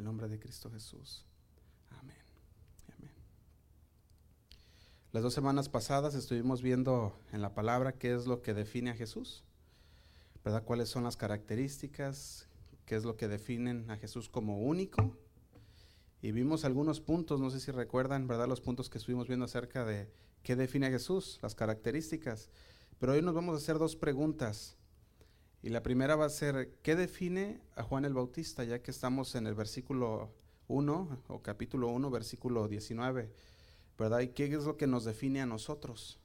El nombre de Cristo Jesús. Amén. Amén. Las dos semanas pasadas estuvimos viendo en la palabra qué es lo que define a Jesús, ¿verdad? ¿Cuáles son las características? ¿Qué es lo que definen a Jesús como único? Y vimos algunos puntos, no sé si recuerdan, ¿verdad? Los puntos que estuvimos viendo acerca de qué define a Jesús, las características. Pero hoy nos vamos a hacer dos preguntas. Y la primera va a ser, ¿qué define a Juan el Bautista? Ya que estamos en el versículo 1 o capítulo 1, versículo 19, ¿verdad? ¿Y qué es lo que nos define a nosotros?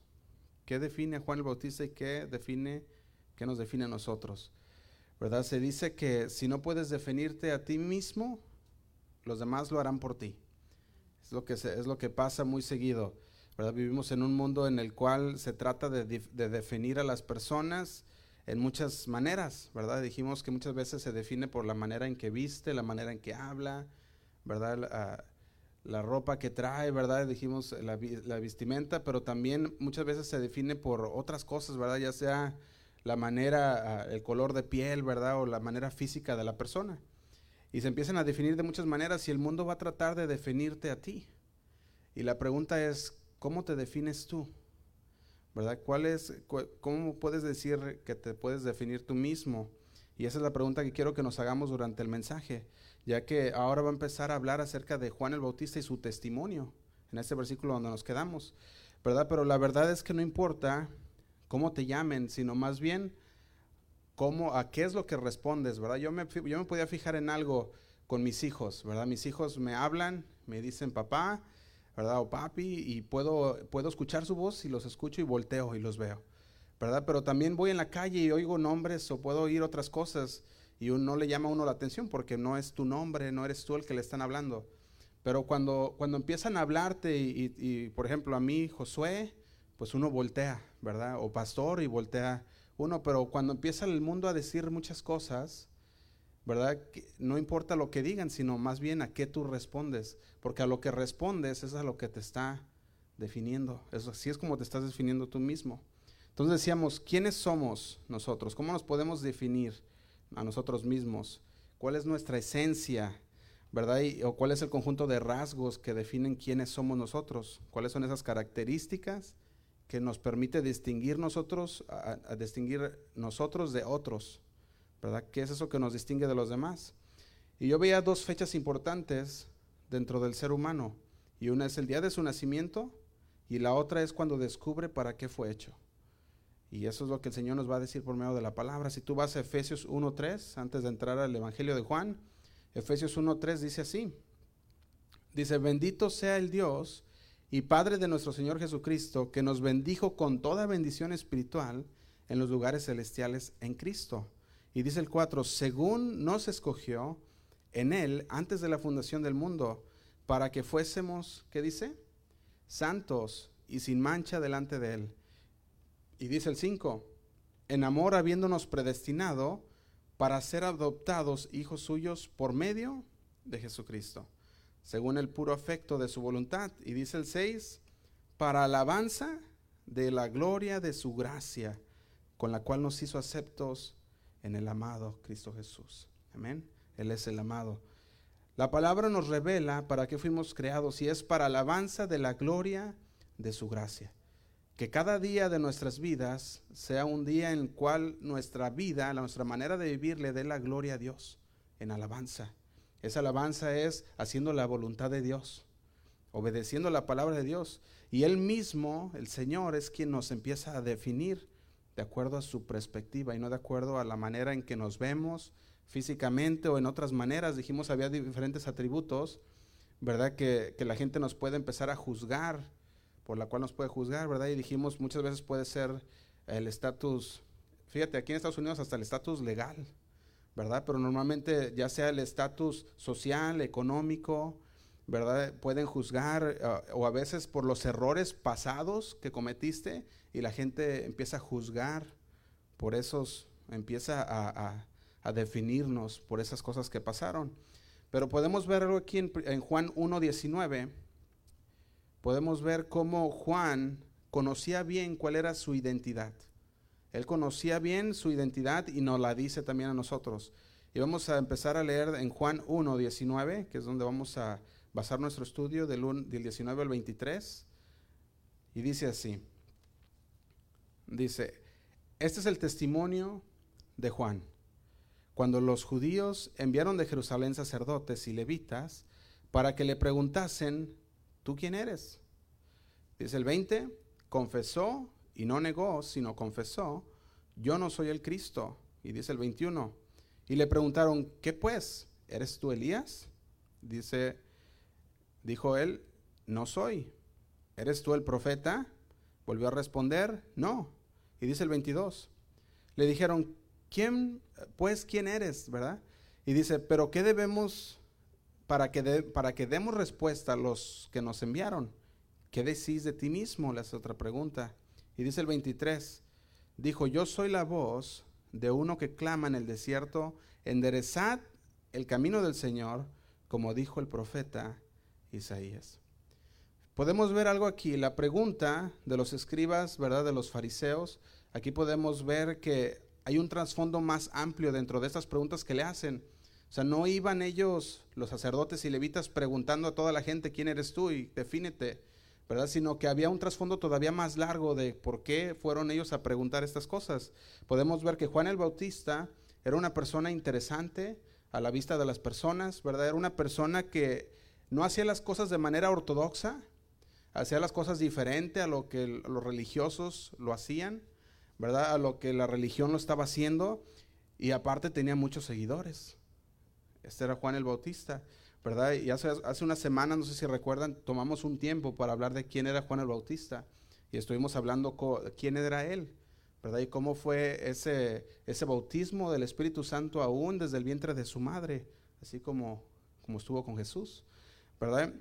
¿Qué define a Juan el Bautista y qué define, qué nos define a nosotros? ¿Verdad? Se dice que si no puedes definirte a ti mismo, los demás lo harán por ti. Es lo que, es lo que pasa muy seguido. ¿verdad? Vivimos en un mundo en el cual se trata de, definir a las personas en muchas maneras, ¿verdad? Dijimos que muchas veces se define por la manera en que viste, la manera en que habla, ¿verdad? La, ropa que trae, ¿verdad? Dijimos la, la, vestimenta, pero también muchas veces se define por otras cosas, ¿verdad? Ya sea la manera, el color de piel, ¿verdad? O la manera física de la persona y se empiezan a definir de muchas maneras y el mundo va a tratar de definirte a ti. Y la pregunta es, ¿cómo te defines tú? ¿Verdad? ¿Cuál es, ¿Cómo puedes decir que te puedes definir tú mismo? Y esa es la pregunta que quiero que nos hagamos durante el mensaje, ya que ahora va a empezar a hablar acerca de Juan el Bautista y su testimonio, en este versículo donde nos quedamos, ¿verdad? Pero la verdad es que no importa cómo te llamen, sino más bien cómo, a qué es lo que respondes, ¿verdad? Yo me, yo me podía fijar en algo con mis hijos, ¿verdad? Mis hijos me hablan, me dicen papá, ¿verdad? O papi, y puedo, puedo escuchar su voz y los escucho y volteo y los veo, ¿verdad? Pero también voy en la calle y oigo nombres o puedo oír otras cosas y no le llama a uno la atención porque no es tu nombre, no eres tú el que le están hablando. Pero cuando, cuando empiezan a hablarte y, y por ejemplo a mí, Josué, pues uno voltea, ¿verdad? O pastor y voltea uno, pero cuando empieza el mundo a decir muchas cosas, ¿verdad? no importa lo que digan, sino más bien a qué tú respondes, porque a lo que respondes es a lo que te está definiendo. Eso, así es como te estás definiendo tú mismo. Entonces decíamos, ¿quiénes somos nosotros? ¿Cómo nos podemos definir a nosotros mismos? ¿Cuál es nuestra esencia? ¿Verdad? o cuál es el conjunto de rasgos que definen quiénes somos nosotros? ¿Cuáles son esas características? que nos permite distinguir nosotros, a, distinguir nosotros de otros, ¿verdad? ¿Qué es eso que nos distingue de los demás? Y yo veía dos fechas importantes dentro del ser humano, y una es el día de su nacimiento, y la otra es cuando descubre para qué fue hecho. Y eso es lo que el Señor nos va a decir por medio de la palabra. Si tú vas a Efesios 1.3, antes de entrar al Evangelio de Juan, Efesios 1.3 dice así, dice, bendito sea el Dios, y Padre de nuestro Señor Jesucristo, que nos bendijo con toda bendición espiritual en los lugares celestiales en Cristo. Y dice el 4, según nos escogió en Él antes de la fundación del mundo, para que fuésemos, ¿qué dice? Santos y sin mancha delante de Él. Y dice el 5, en amor habiéndonos predestinado para ser adoptados hijos suyos por medio de Jesucristo según el puro afecto de su voluntad. Y dice el 6, para alabanza de la gloria de su gracia, con la cual nos hizo aceptos en el amado Cristo Jesús. Amén. Él es el amado. La palabra nos revela para qué fuimos creados y es para alabanza de la gloria de su gracia. Que cada día de nuestras vidas sea un día en el cual nuestra vida, nuestra manera de vivir le dé la gloria a Dios en alabanza. Esa alabanza es haciendo la voluntad de Dios, obedeciendo la palabra de Dios. Y Él mismo, el Señor, es quien nos empieza a definir de acuerdo a su perspectiva y no de acuerdo a la manera en que nos vemos físicamente o en otras maneras. Dijimos, había diferentes atributos, ¿verdad? Que, que la gente nos puede empezar a juzgar, por la cual nos puede juzgar, ¿verdad? Y dijimos, muchas veces puede ser el estatus, fíjate, aquí en Estados Unidos hasta el estatus legal, ¿verdad? Pero normalmente ya sea el estatus social, económico, ¿verdad? Pueden juzgar ah, o a veces por los errores pasados que cometiste y la gente empieza a juzgar por esos, empieza a, definirnos por esas cosas que pasaron. Pero podemos verlo aquí en, en Juan 1.19, podemos ver cómo Juan conocía bien cuál era su identidad. Él conocía bien su identidad y nos la dice también a nosotros. Y vamos a empezar a leer en Juan 1, 19, que es donde vamos a basar nuestro estudio del, del 19 al 23. Y dice así, dice, este es el testimonio de Juan. Cuando los judíos enviaron de Jerusalén sacerdotes y levitas para que le preguntasen, ¿tú quién eres? Dice el 20, confesó y no negó, sino confesó, yo no soy el Cristo. Y dice el 21, y le preguntaron, ¿qué pues? ¿Eres tú Elías? Dice, dijo él, no soy. ¿Eres tú el profeta? Volvió a responder, no. Y dice el 22, le dijeron, ¿quién, pues, quién eres? ¿Verdad? Y dice, pero ¿qué debemos para que, para que demos respuesta a los que nos enviaron? ¿Qué decís de ti mismo? Le hace otra pregunta. Y dice el 23, dijo, yo soy la voz de uno que clama en el desierto, enderezad el camino del Señor, como dijo el profeta Isaías. Podemos ver algo aquí, la pregunta de los escribas, ¿verdad? De los fariseos. Aquí podemos ver que hay un trasfondo más amplio dentro de estas preguntas que le hacen. O sea, no iban ellos, los sacerdotes y levitas, preguntando a toda la gente quién eres tú y defínete, ¿verdad? Sino que había un trasfondo todavía más largo de por qué fueron ellos a preguntar estas cosas. Podemos ver que Juan el Bautista era una persona interesante a la vista de las personas, ¿verdad? Era una persona que no hacía las cosas de manera ortodoxa, hacía las cosas diferente a lo que los religiosos lo hacían, ¿verdad? A lo que la religión lo estaba haciendo y aparte tenía muchos seguidores. Este era Juan el Bautista, ¿verdad? Y hace, hace una semana, no sé si recuerdan, tomamos un tiempo para hablar de quién era Juan el Bautista y estuvimos hablando quién era él, ¿verdad? Y cómo fue ese, ese bautismo del Espíritu Santo aún desde el vientre de su madre, así como, como estuvo con Jesús.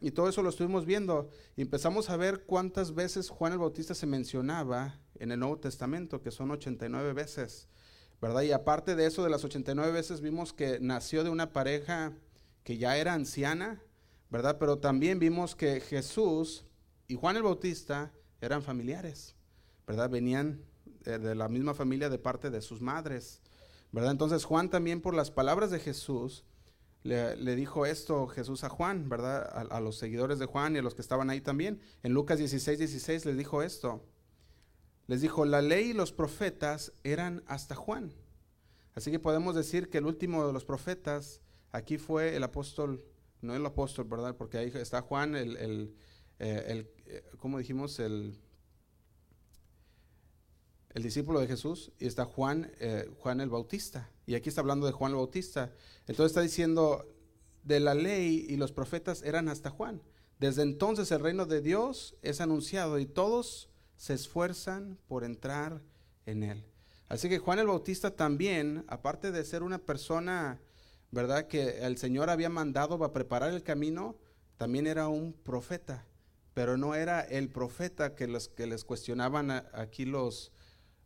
Y todo eso lo estuvimos viendo y empezamos a ver cuántas veces Juan el Bautista se mencionaba en el Nuevo Testamento, que son 89 veces, ¿verdad? Y aparte de eso, de las 89 veces vimos que nació de una pareja que ya era anciana, ¿verdad? Pero también vimos que Jesús y Juan el Bautista eran familiares, ¿verdad? Venían eh, de la misma familia de parte de sus madres, ¿verdad? Entonces Juan también por las palabras de Jesús, le, dijo esto Jesús a Juan, ¿verdad? A, los seguidores de Juan y a los que estaban ahí también. En Lucas 16, 16 les dijo esto. Les dijo, la ley y los profetas eran hasta Juan. Así que podemos decir que el último de los profetas aquí fue el apóstol, no el apóstol, ¿verdad? Porque ahí está Juan, el, el, eh, el eh, ¿cómo dijimos? El, el discípulo de Jesús, y está Juan, eh, Juan el Bautista. Y aquí está hablando de Juan el Bautista. Entonces está diciendo, de la ley y los profetas eran hasta Juan. Desde entonces el reino de Dios es anunciado y todos se esfuerzan por entrar en él. Así que Juan el Bautista también, aparte de ser una persona, ¿verdad? Que el Señor había mandado para preparar el camino, también era un profeta. Pero no era el profeta que, los, que les cuestionaban aquí los,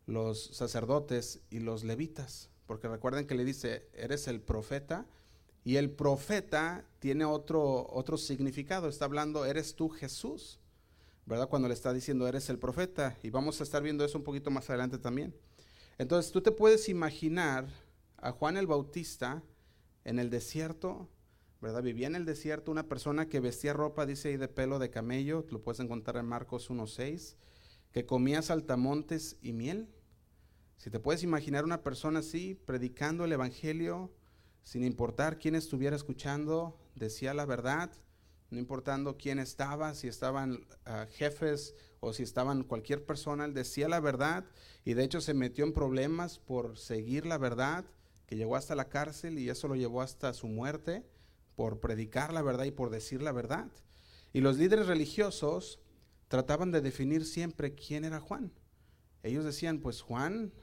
los sacerdotes y los levitas, porque recuerden que le dice, eres el profeta, y el profeta tiene otro, otro significado, está hablando, eres tú Jesús, ¿verdad? Cuando le está diciendo, eres el profeta, y vamos a estar viendo eso un poquito más adelante también. Entonces, tú te puedes imaginar a Juan el Bautista en el desierto, ¿verdad? Vivía en el desierto una persona que vestía ropa, dice ahí, de pelo de camello, lo puedes encontrar en Marcos 1.6, que comía saltamontes y miel, si te puedes imaginar una persona así, predicando el Evangelio, sin importar quién estuviera escuchando, decía la verdad, no importando quién estaba, si estaban ah, jefes o si estaban cualquier persona, él decía la verdad y de hecho se metió en problemas por seguir la verdad, que llegó hasta la cárcel y eso lo llevó hasta su muerte por predicar la verdad y por decir la verdad. Y los líderes religiosos trataban de definir siempre quién era Juan. Ellos decían, pues Juan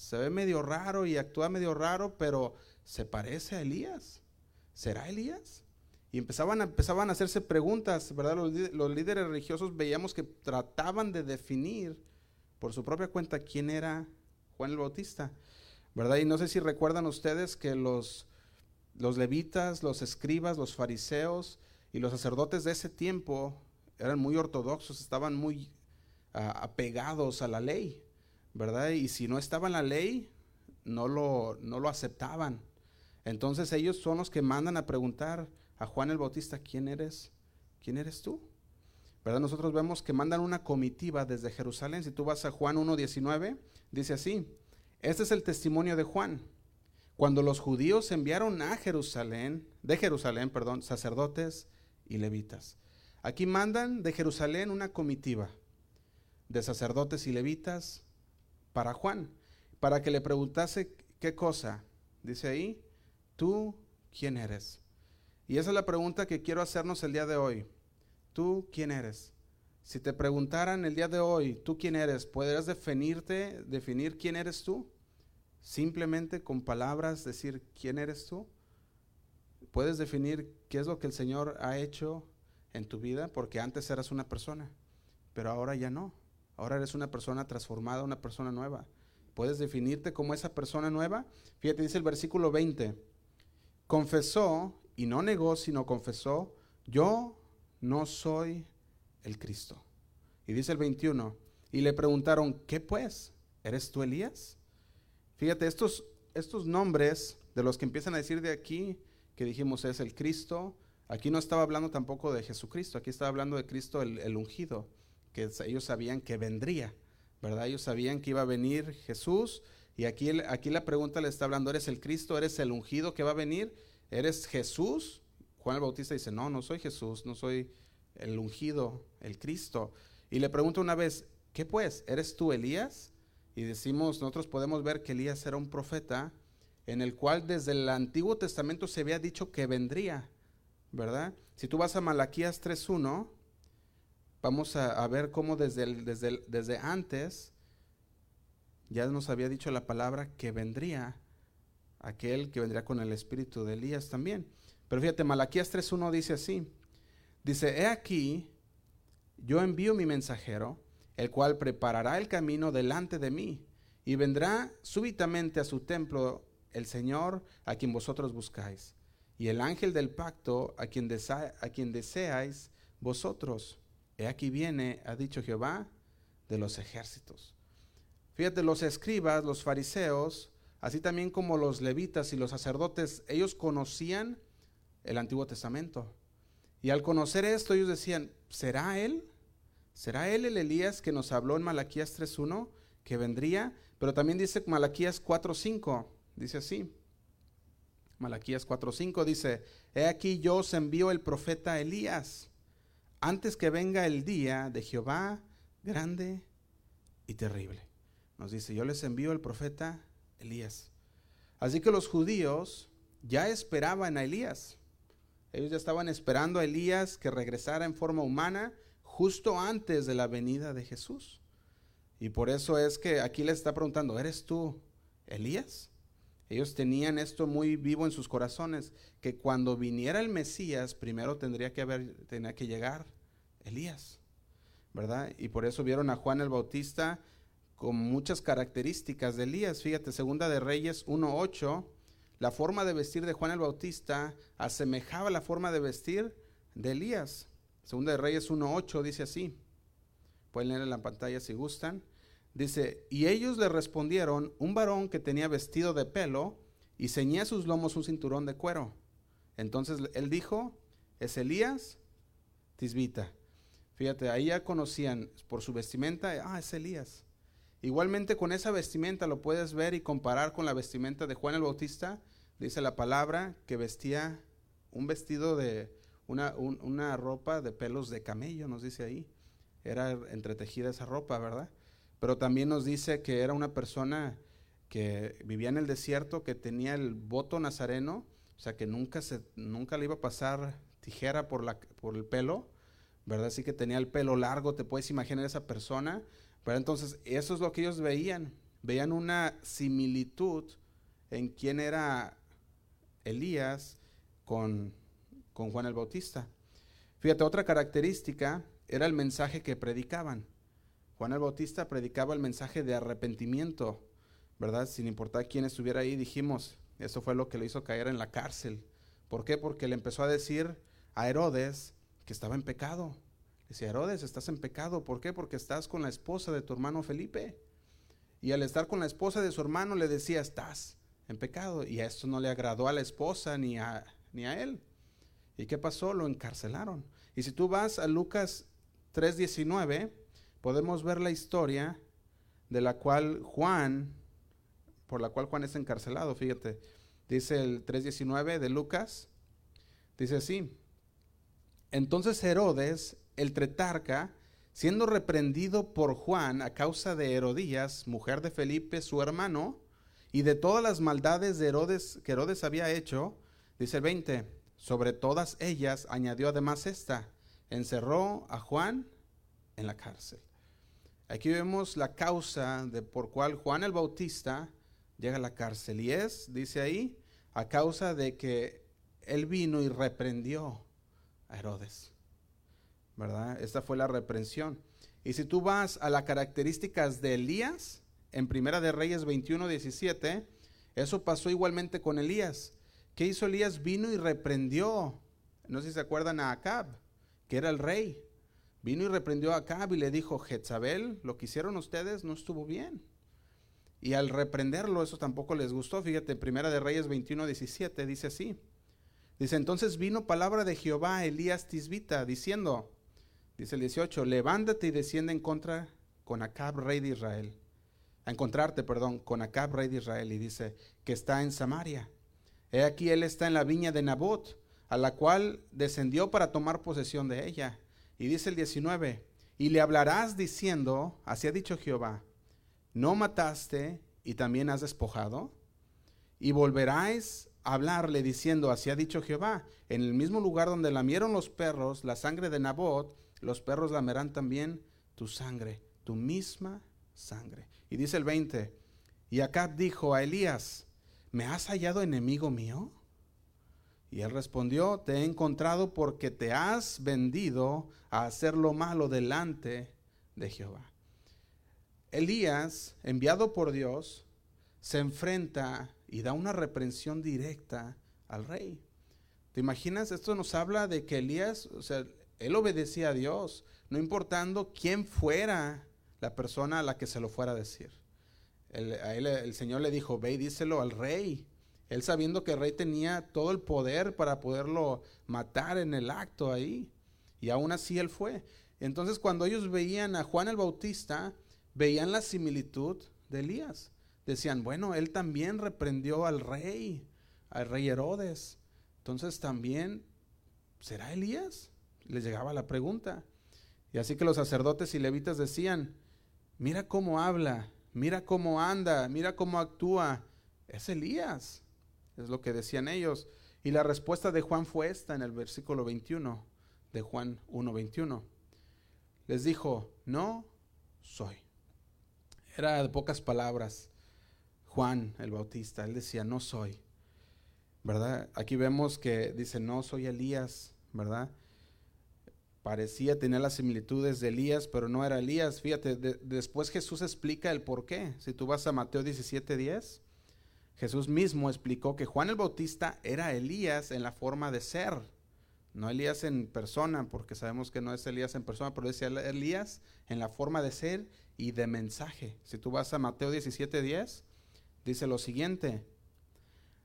se ve medio raro y actúa medio raro, pero se parece a Elías. ¿Será Elías? Y empezaban empezaban a hacerse preguntas, ¿verdad? Los, líderes religiosos veíamos que trataban de definir por su propia cuenta quién era Juan el Bautista, ¿verdad? Y no sé si recuerdan ustedes que los, los levitas, los escribas, los fariseos y los sacerdotes de ese tiempo eran muy ortodoxos, estaban muy ah, apegados a la ley. ¿Verdad? Y si no estaba en la ley, no lo, no lo aceptaban. Entonces ellos son los que mandan a preguntar a Juan el Bautista, ¿quién eres? ¿Quién eres tú? ¿Verdad? Nosotros vemos que mandan una comitiva desde Jerusalén. Si tú vas a Juan 1.19, dice así, este es el testimonio de Juan. Cuando los judíos enviaron a Jerusalén, de Jerusalén, perdón, sacerdotes y levitas. Aquí mandan de Jerusalén una comitiva de sacerdotes y levitas para Juan, para que le preguntase qué cosa. Dice ahí, ¿tú quién eres? Y esa es la pregunta que quiero hacernos el día de hoy. ¿Tú quién eres? Si te preguntaran el día de hoy, ¿tú quién eres? ¿Podrías definirte, definir quién eres tú? Simplemente con palabras decir quién eres tú. ¿Puedes definir qué es lo que el Señor ha hecho en tu vida? Porque antes eras una persona, pero ahora ya no. Ahora eres una persona transformada, una persona nueva. ¿Puedes definirte como esa persona nueva? Fíjate, dice el versículo 20. Confesó, y no negó, sino confesó, yo no soy el Cristo. Y dice el 21, y le preguntaron, ¿qué pues? ¿Eres tú Elías? Fíjate, estos, estos nombres de los que empiezan a decir de aquí, que dijimos es el Cristo, aquí no estaba hablando tampoco de Jesucristo, aquí estaba hablando de Cristo el, ungido, que ellos sabían que vendría, ¿verdad? Ellos sabían que iba a venir Jesús, y aquí, aquí la pregunta le está hablando, ¿eres el Cristo? ¿Eres el ungido que va a venir? ¿Eres Jesús? Juan el Bautista dice, no, no soy Jesús, no soy el ungido, el Cristo. Y le pregunta una vez, ¿qué pues? ¿Eres tú Elías? Y decimos, nosotros podemos ver que Elías era un profeta en el cual desde el Antiguo Testamento se había dicho que vendría, ¿verdad? Si tú vas a Malaquías 3.1, vamos a, ver cómo desde, desde, desde antes ya nos había dicho la palabra que vendría aquel que vendría con el espíritu de Elías también. Pero fíjate, Malaquías 3.1 dice así, dice, he aquí, yo envío mi mensajero, el cual preparará el camino delante de mí, y vendrá súbitamente a su templo el Señor a quien vosotros buscáis, y el ángel del pacto a quien, a quien deseáis vosotros. He aquí viene, ha dicho Jehová, de los ejércitos. Fíjate, los escribas, los fariseos, así también como los levitas y los sacerdotes, ellos conocían el Antiguo Testamento. Y al conocer esto, ellos decían, ¿será él? ¿Será él el Elías que nos habló en Malaquías 3.1 que vendría? Pero también dice Malaquías 4.5, dice así. Malaquías 4.5 dice, He aquí yo os envío el profeta Elías, antes que venga el día de Jehová grande y terrible. Nos dice, yo les envío el profeta Elías. Así que los judíos ya esperaban a Elías. Ellos ya estaban esperando a Elías que regresara en forma humana justo antes de la venida de Jesús. Y por eso es que aquí les está preguntando, ¿eres tú Elías? Ellos tenían esto muy vivo en sus corazones, que cuando viniera el Mesías, primero tendría que haber, tenía que llegar Elías, ¿verdad? Y por eso vieron a Juan el Bautista con muchas características de Elías. Fíjate, segunda de Reyes 1.8 la forma de vestir de Juan el Bautista asemejaba la forma de vestir de Elías. Segunda de Reyes 1.8 dice así. Pueden leer en la pantalla si gustan. Dice, y ellos le respondieron, un varón que tenía vestido de pelo y ceñía sus lomos un cinturón de cuero. Entonces él dijo, es Elías Tisbita. Fíjate, ahí ya conocían por su vestimenta, ah, es Elías. Igualmente con esa vestimenta lo puedes ver y comparar con la vestimenta de Juan el Bautista. Dice la palabra que vestía un vestido de una, una ropa de pelos de camello, nos dice ahí. Era entretejida esa ropa, ¿verdad? Pero también nos dice que era una persona que vivía en el desierto, que tenía el voto nazareno, o sea que nunca, se, nunca le iba a pasar tijera por, la, por el pelo, ¿verdad? Así que tenía el pelo largo, te puedes imaginar esa persona pero entonces, eso es lo que ellos veían. Veían una similitud en quién era Elías con, con Juan el Bautista. Fíjate, otra característica era el mensaje que predicaban. Juan el Bautista predicaba el mensaje de arrepentimiento, ¿verdad? Sin importar quién estuviera ahí, dijimos, eso fue lo que le hizo caer en la cárcel. ¿Por qué? Porque le empezó a decir a Herodes que estaba en pecado. Dice, Herodes, estás en pecado. ¿Por qué? Porque estás con la esposa de tu hermano Felipe. Y al estar con la esposa de su hermano le decía, estás en pecado. Y a esto no le agradó a la esposa ni a, ni a él. ¿Y qué pasó? Lo encarcelaron. Y si tú vas a Lucas 3:19, podemos ver la historia de la cual Juan, por la cual Juan es encarcelado, fíjate, dice el 3:19 de Lucas, dice así, entonces Herodes, el tretarca, siendo reprendido por Juan a causa de Herodías, mujer de Felipe, su hermano, y de todas las maldades de Herodes que Herodes había hecho, dice el 20, sobre todas ellas añadió además esta, encerró a Juan en la cárcel. Aquí vemos la causa de por cual Juan el Bautista llega a la cárcel y es, dice ahí, a causa de que él vino y reprendió a Herodes. ¿Verdad? Esta fue la reprensión. Y si tú vas a las características de Elías, en Primera de Reyes 21, 17, eso pasó igualmente con Elías. ¿Qué hizo Elías? Vino y reprendió, no sé si se acuerdan a Acab, que era el rey. Vino y reprendió a Acab y le dijo, Jezabel, lo que hicieron ustedes no estuvo bien. Y al reprenderlo, eso tampoco les gustó. Fíjate, Primera de Reyes 21, 17, dice así. Dice, entonces vino palabra de Jehová a Elías Tisbita, diciendo, dice el 18, levántate y desciende en contra con Acab, rey de Israel. A encontrarte, perdón, con Acab, rey de Israel. Y dice, que está en Samaria. He aquí él está en la viña de Nabot, a la cual descendió para tomar posesión de ella. Y dice el 19, y le hablarás diciendo, así ha dicho Jehová, no mataste y también has despojado. Y volveráis hablarle diciendo, así ha dicho Jehová, en el mismo lugar donde lamieron los perros la sangre de Nabot, los perros lamerán también tu sangre, tu misma sangre. Y dice el 20, y Acab dijo a Elías, ¿me has hallado enemigo mío? Y él respondió, te he encontrado porque te has vendido a hacer lo malo delante de Jehová. Elías, enviado por Dios, se enfrenta y da una reprensión directa al rey. ¿Te imaginas? Esto nos habla de que Elías, o sea, él obedecía a Dios, no importando quién fuera la persona a la que se lo fuera a decir. El, a él, el Señor le dijo, ve y díselo al rey. Él sabiendo que el rey tenía todo el poder para poderlo matar en el acto ahí. Y aún así él fue. Entonces cuando ellos veían a Juan el Bautista, veían la similitud de Elías decían, bueno, él también reprendió al rey, al rey Herodes. Entonces también, ¿será Elías? Les llegaba la pregunta. Y así que los sacerdotes y levitas decían, mira cómo habla, mira cómo anda, mira cómo actúa. Es Elías, es lo que decían ellos. Y la respuesta de Juan fue esta en el versículo 21 de Juan 1.21. Les dijo, no soy. Era de pocas palabras. Juan el Bautista. Él decía, no soy. ¿Verdad? Aquí vemos que dice, no soy Elías, ¿verdad? Parecía tener las similitudes de Elías, pero no era Elías. Fíjate, después Jesús explica el por qué. Si tú vas a Mateo 17, 10, Jesús mismo explicó que Juan el Bautista era Elías en la forma de ser. No Elías en persona, porque sabemos que no es Elías en persona, pero decía Elías en la forma de ser y de mensaje. Si tú vas a Mateo 17, 10, dice lo siguiente.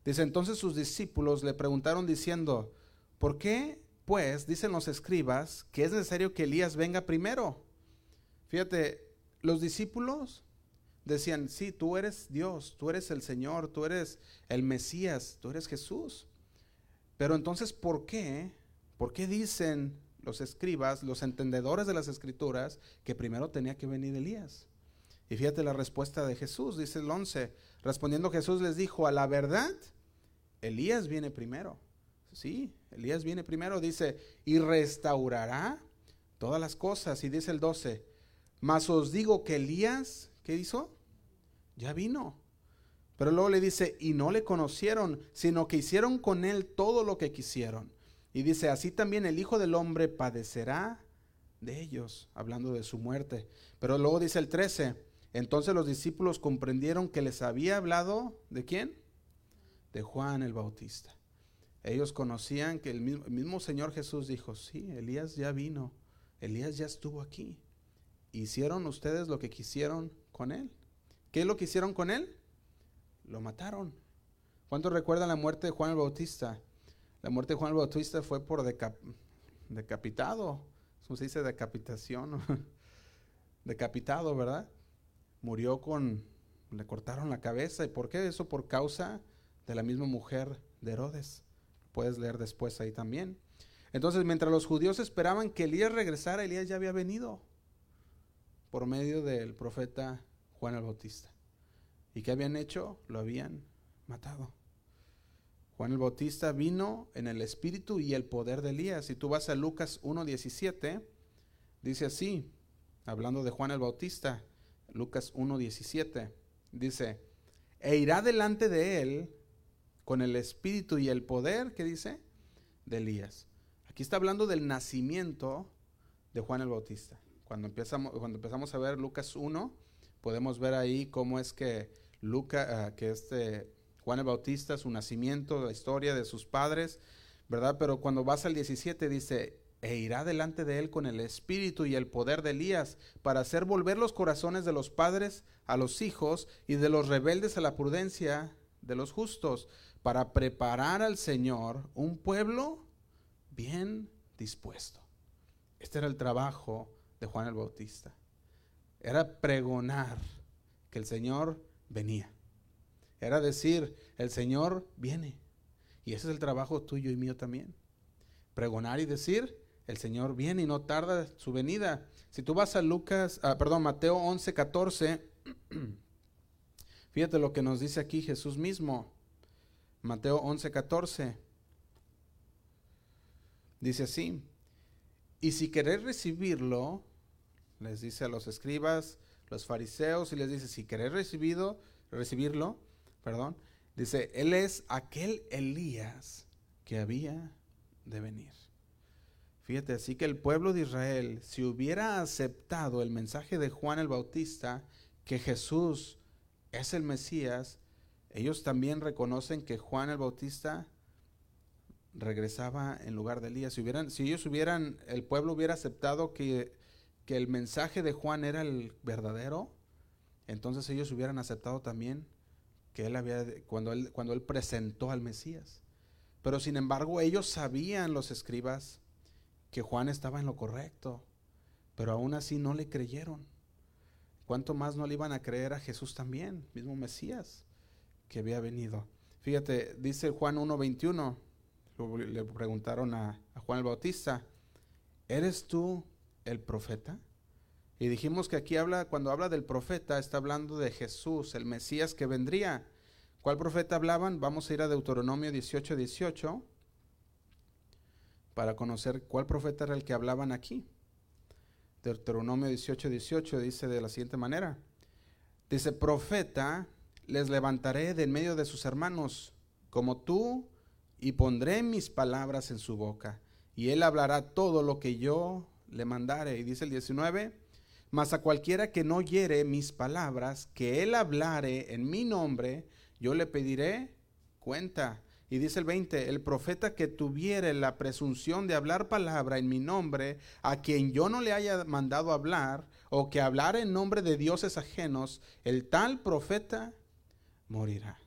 Dice, entonces sus discípulos le preguntaron diciendo, ¿por qué pues dicen los escribas que es necesario que Elías venga primero? Fíjate, los discípulos decían, sí, tú eres Dios, tú eres el Señor, tú eres el Mesías, tú eres Jesús. Pero entonces, ¿por qué? ¿Por qué dicen los escribas, los entendedores de las escrituras, que primero tenía que venir Elías? Y fíjate la respuesta de Jesús, dice el 11. Respondiendo Jesús les dijo, a la verdad, Elías viene primero. Sí, Elías viene primero, dice, y restaurará todas las cosas. Y dice el 12, mas os digo que Elías, ¿qué hizo? Ya vino. Pero luego le dice, y no le conocieron, sino que hicieron con él todo lo que quisieron. Y dice, así también el Hijo del Hombre padecerá de ellos, hablando de su muerte. Pero luego dice el 13, entonces los discípulos comprendieron que les había hablado de quién? De Juan el Bautista. Ellos conocían que el mismo, Señor Jesús dijo, sí, Elías ya vino, Elías ya estuvo aquí. ¿Hicieron ustedes lo que quisieron con él? ¿Qué es lo que hicieron con él? Lo mataron. ¿Cuántos recuerdan la muerte de Juan el Bautista? La muerte de Juan el Bautista fue por decapitado. ¿Cómo se dice decapitación? decapitado, ¿verdad? Murió con, le cortaron la cabeza. ¿Y por qué? Eso por causa de la misma mujer de Herodes. Puedes leer después ahí también. Entonces, mientras los judíos esperaban que Elías regresara, Elías ya había venido por medio del profeta Juan el Bautista. ¿Y qué habían hecho? Lo habían matado. Juan el Bautista vino en el espíritu y el poder de Elías. Si tú vas a Lucas 1.17, dice así, hablando de Juan el Bautista, Lucas 1.17, dice, e irá delante de él con el espíritu y el poder, ¿qué dice? De Elías. Aquí está hablando del nacimiento de Juan el Bautista. Cuando empezamos, a ver Lucas 1, podemos ver ahí cómo es que Luca, ah, que este Juan el Bautista, su nacimiento, la historia de sus padres, ¿verdad? Pero cuando vas al 17 dice, e irá delante de él con el espíritu y el poder de Elías para hacer volver los corazones de los padres a los hijos y de los rebeldes a la prudencia de los justos para preparar al Señor un pueblo bien dispuesto. Este era el trabajo de Juan el Bautista. Era pregonar que el Señor venía. Era decir, el Señor viene. Y ese es el trabajo tuyo y mío también. Pregonar y decir, el Señor viene y no tarda su venida. Si tú vas a Lucas, ah, perdón, Mateo 11, 14, fíjate lo que nos dice aquí Jesús mismo. Mateo 11, 14. Dice así, y si queréis recibirlo, les dice a los escribas, los fariseos, y les dice, si queréis recibido, recibirlo, perdón, dice, él es aquel Elías que había de venir. Fíjate, así que el pueblo de Israel, si hubiera aceptado el mensaje de Juan el Bautista, que Jesús es el Mesías, ellos también reconocen que Juan el Bautista regresaba en lugar de Elías. Si, hubieran, si ellos hubieran, el pueblo hubiera aceptado que, que el mensaje de Juan era el verdadero, entonces ellos hubieran aceptado también que él había, cuando él, cuando él presentó al Mesías. Pero sin embargo, ellos sabían, los escribas, que Juan estaba en lo correcto, pero aún así no le creyeron. ¿Cuánto más no le iban a creer a Jesús también, mismo Mesías? que había venido. Fíjate, dice Juan 1.21, le preguntaron a, Juan el Bautista, ¿eres tú el profeta? Y dijimos que aquí habla, cuando habla del profeta, está hablando de Jesús, el Mesías que vendría. ¿Cuál profeta hablaban? Vamos a ir a Deuteronomio 18, 18 para conocer cuál profeta era el que hablaban aquí. Deuteronomio 18, 18 dice de la siguiente manera. Dice, profeta les levantaré de en medio de sus hermanos, como tú, y pondré mis palabras en su boca, y él hablará todo lo que yo le mandare. Y dice el 19, mas a cualquiera que no hiere mis palabras, que él hablare en mi nombre, yo le pediré cuenta. Y dice el 20, el profeta que tuviere la presunción de hablar palabra en mi nombre, a quien yo no le haya mandado hablar, o que hablar en nombre de dioses ajenos, el tal profeta morirá.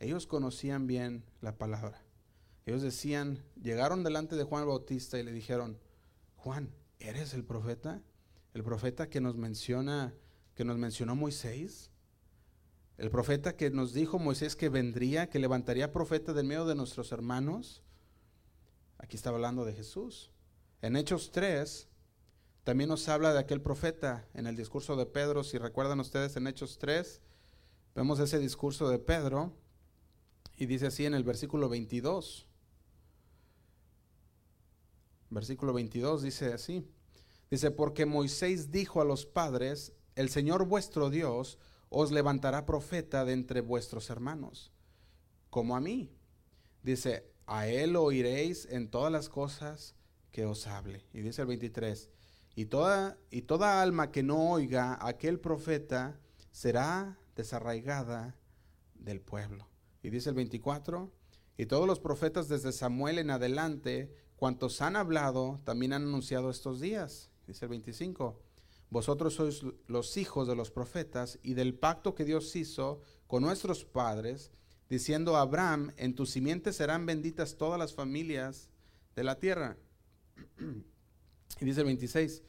Ellos conocían bien la palabra. Ellos decían, llegaron delante de Juan el Bautista y le dijeron, Juan, ¿eres el profeta? El profeta que nos menciona, que nos mencionó Moisés. El profeta que nos dijo Moisés que vendría, que levantaría profeta del medio de nuestros hermanos. Aquí estaba hablando de Jesús. En Hechos 3 también nos habla de aquel profeta en el discurso de Pedro, si recuerdan ustedes en Hechos 3, Vemos ese discurso de Pedro y dice así en el versículo 22. Versículo 22 dice así. Dice, porque Moisés dijo a los padres, el Señor vuestro Dios os levantará profeta de entre vuestros hermanos, como a mí. Dice, a él oiréis en todas las cosas que os hable. Y dice el 23, y toda, y toda alma que no oiga a aquel profeta será desarraigada del pueblo. Y dice el 24, y todos los profetas desde Samuel en adelante, cuantos han hablado, también han anunciado estos días. Dice el 25, vosotros sois los hijos de los profetas y del pacto que Dios hizo con nuestros padres, diciendo a Abraham, en tu simiente serán benditas todas las familias de la tierra. y dice el 26,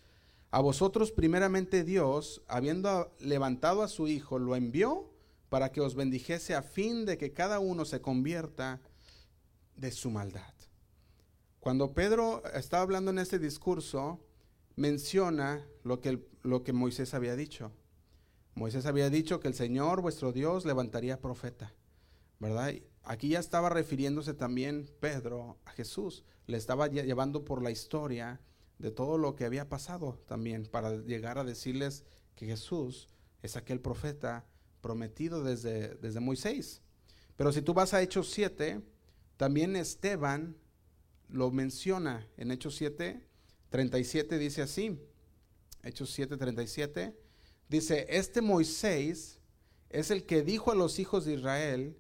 a vosotros primeramente Dios, habiendo levantado a su Hijo, lo envió para que os bendijese a fin de que cada uno se convierta de su maldad. Cuando Pedro está hablando en este discurso, menciona lo que, lo que Moisés había dicho. Moisés había dicho que el Señor, vuestro Dios, levantaría profeta, ¿verdad? Aquí ya estaba refiriéndose también Pedro a Jesús, le estaba llevando por la historia de todo lo que había pasado también para llegar a decirles que Jesús es aquel profeta prometido desde, desde Moisés. Pero si tú vas a Hechos 7, también Esteban lo menciona en Hechos 7, 37 dice así, Hechos 7, 37, dice, este Moisés es el que dijo a los hijos de Israel,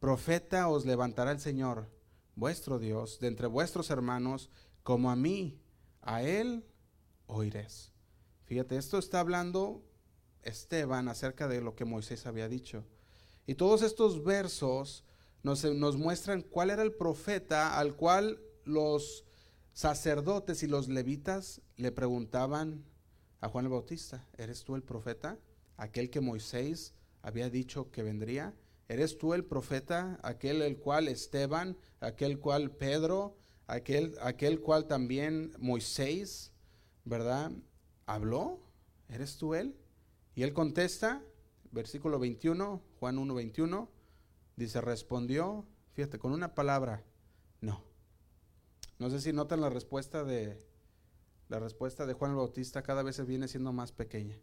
profeta os levantará el Señor, vuestro Dios, de entre vuestros hermanos, como a mí, a él oiréis. Fíjate, esto está hablando Esteban acerca de lo que Moisés había dicho. Y todos estos versos nos, nos muestran cuál era el profeta al cual los sacerdotes y los levitas le preguntaban a Juan el Bautista, ¿eres tú el profeta? Aquel que Moisés había dicho que vendría. ¿Eres tú el profeta? Aquel el cual Esteban, aquel cual Pedro, aquel, aquel cual también Moisés, ¿verdad? Habló. ¿Eres tú él? Y él contesta, versículo 21, Juan 1, 21, dice, respondió, fíjate, con una palabra. No sé si notan la respuesta de la respuesta de Juan el Bautista cada vez viene siendo más pequeña.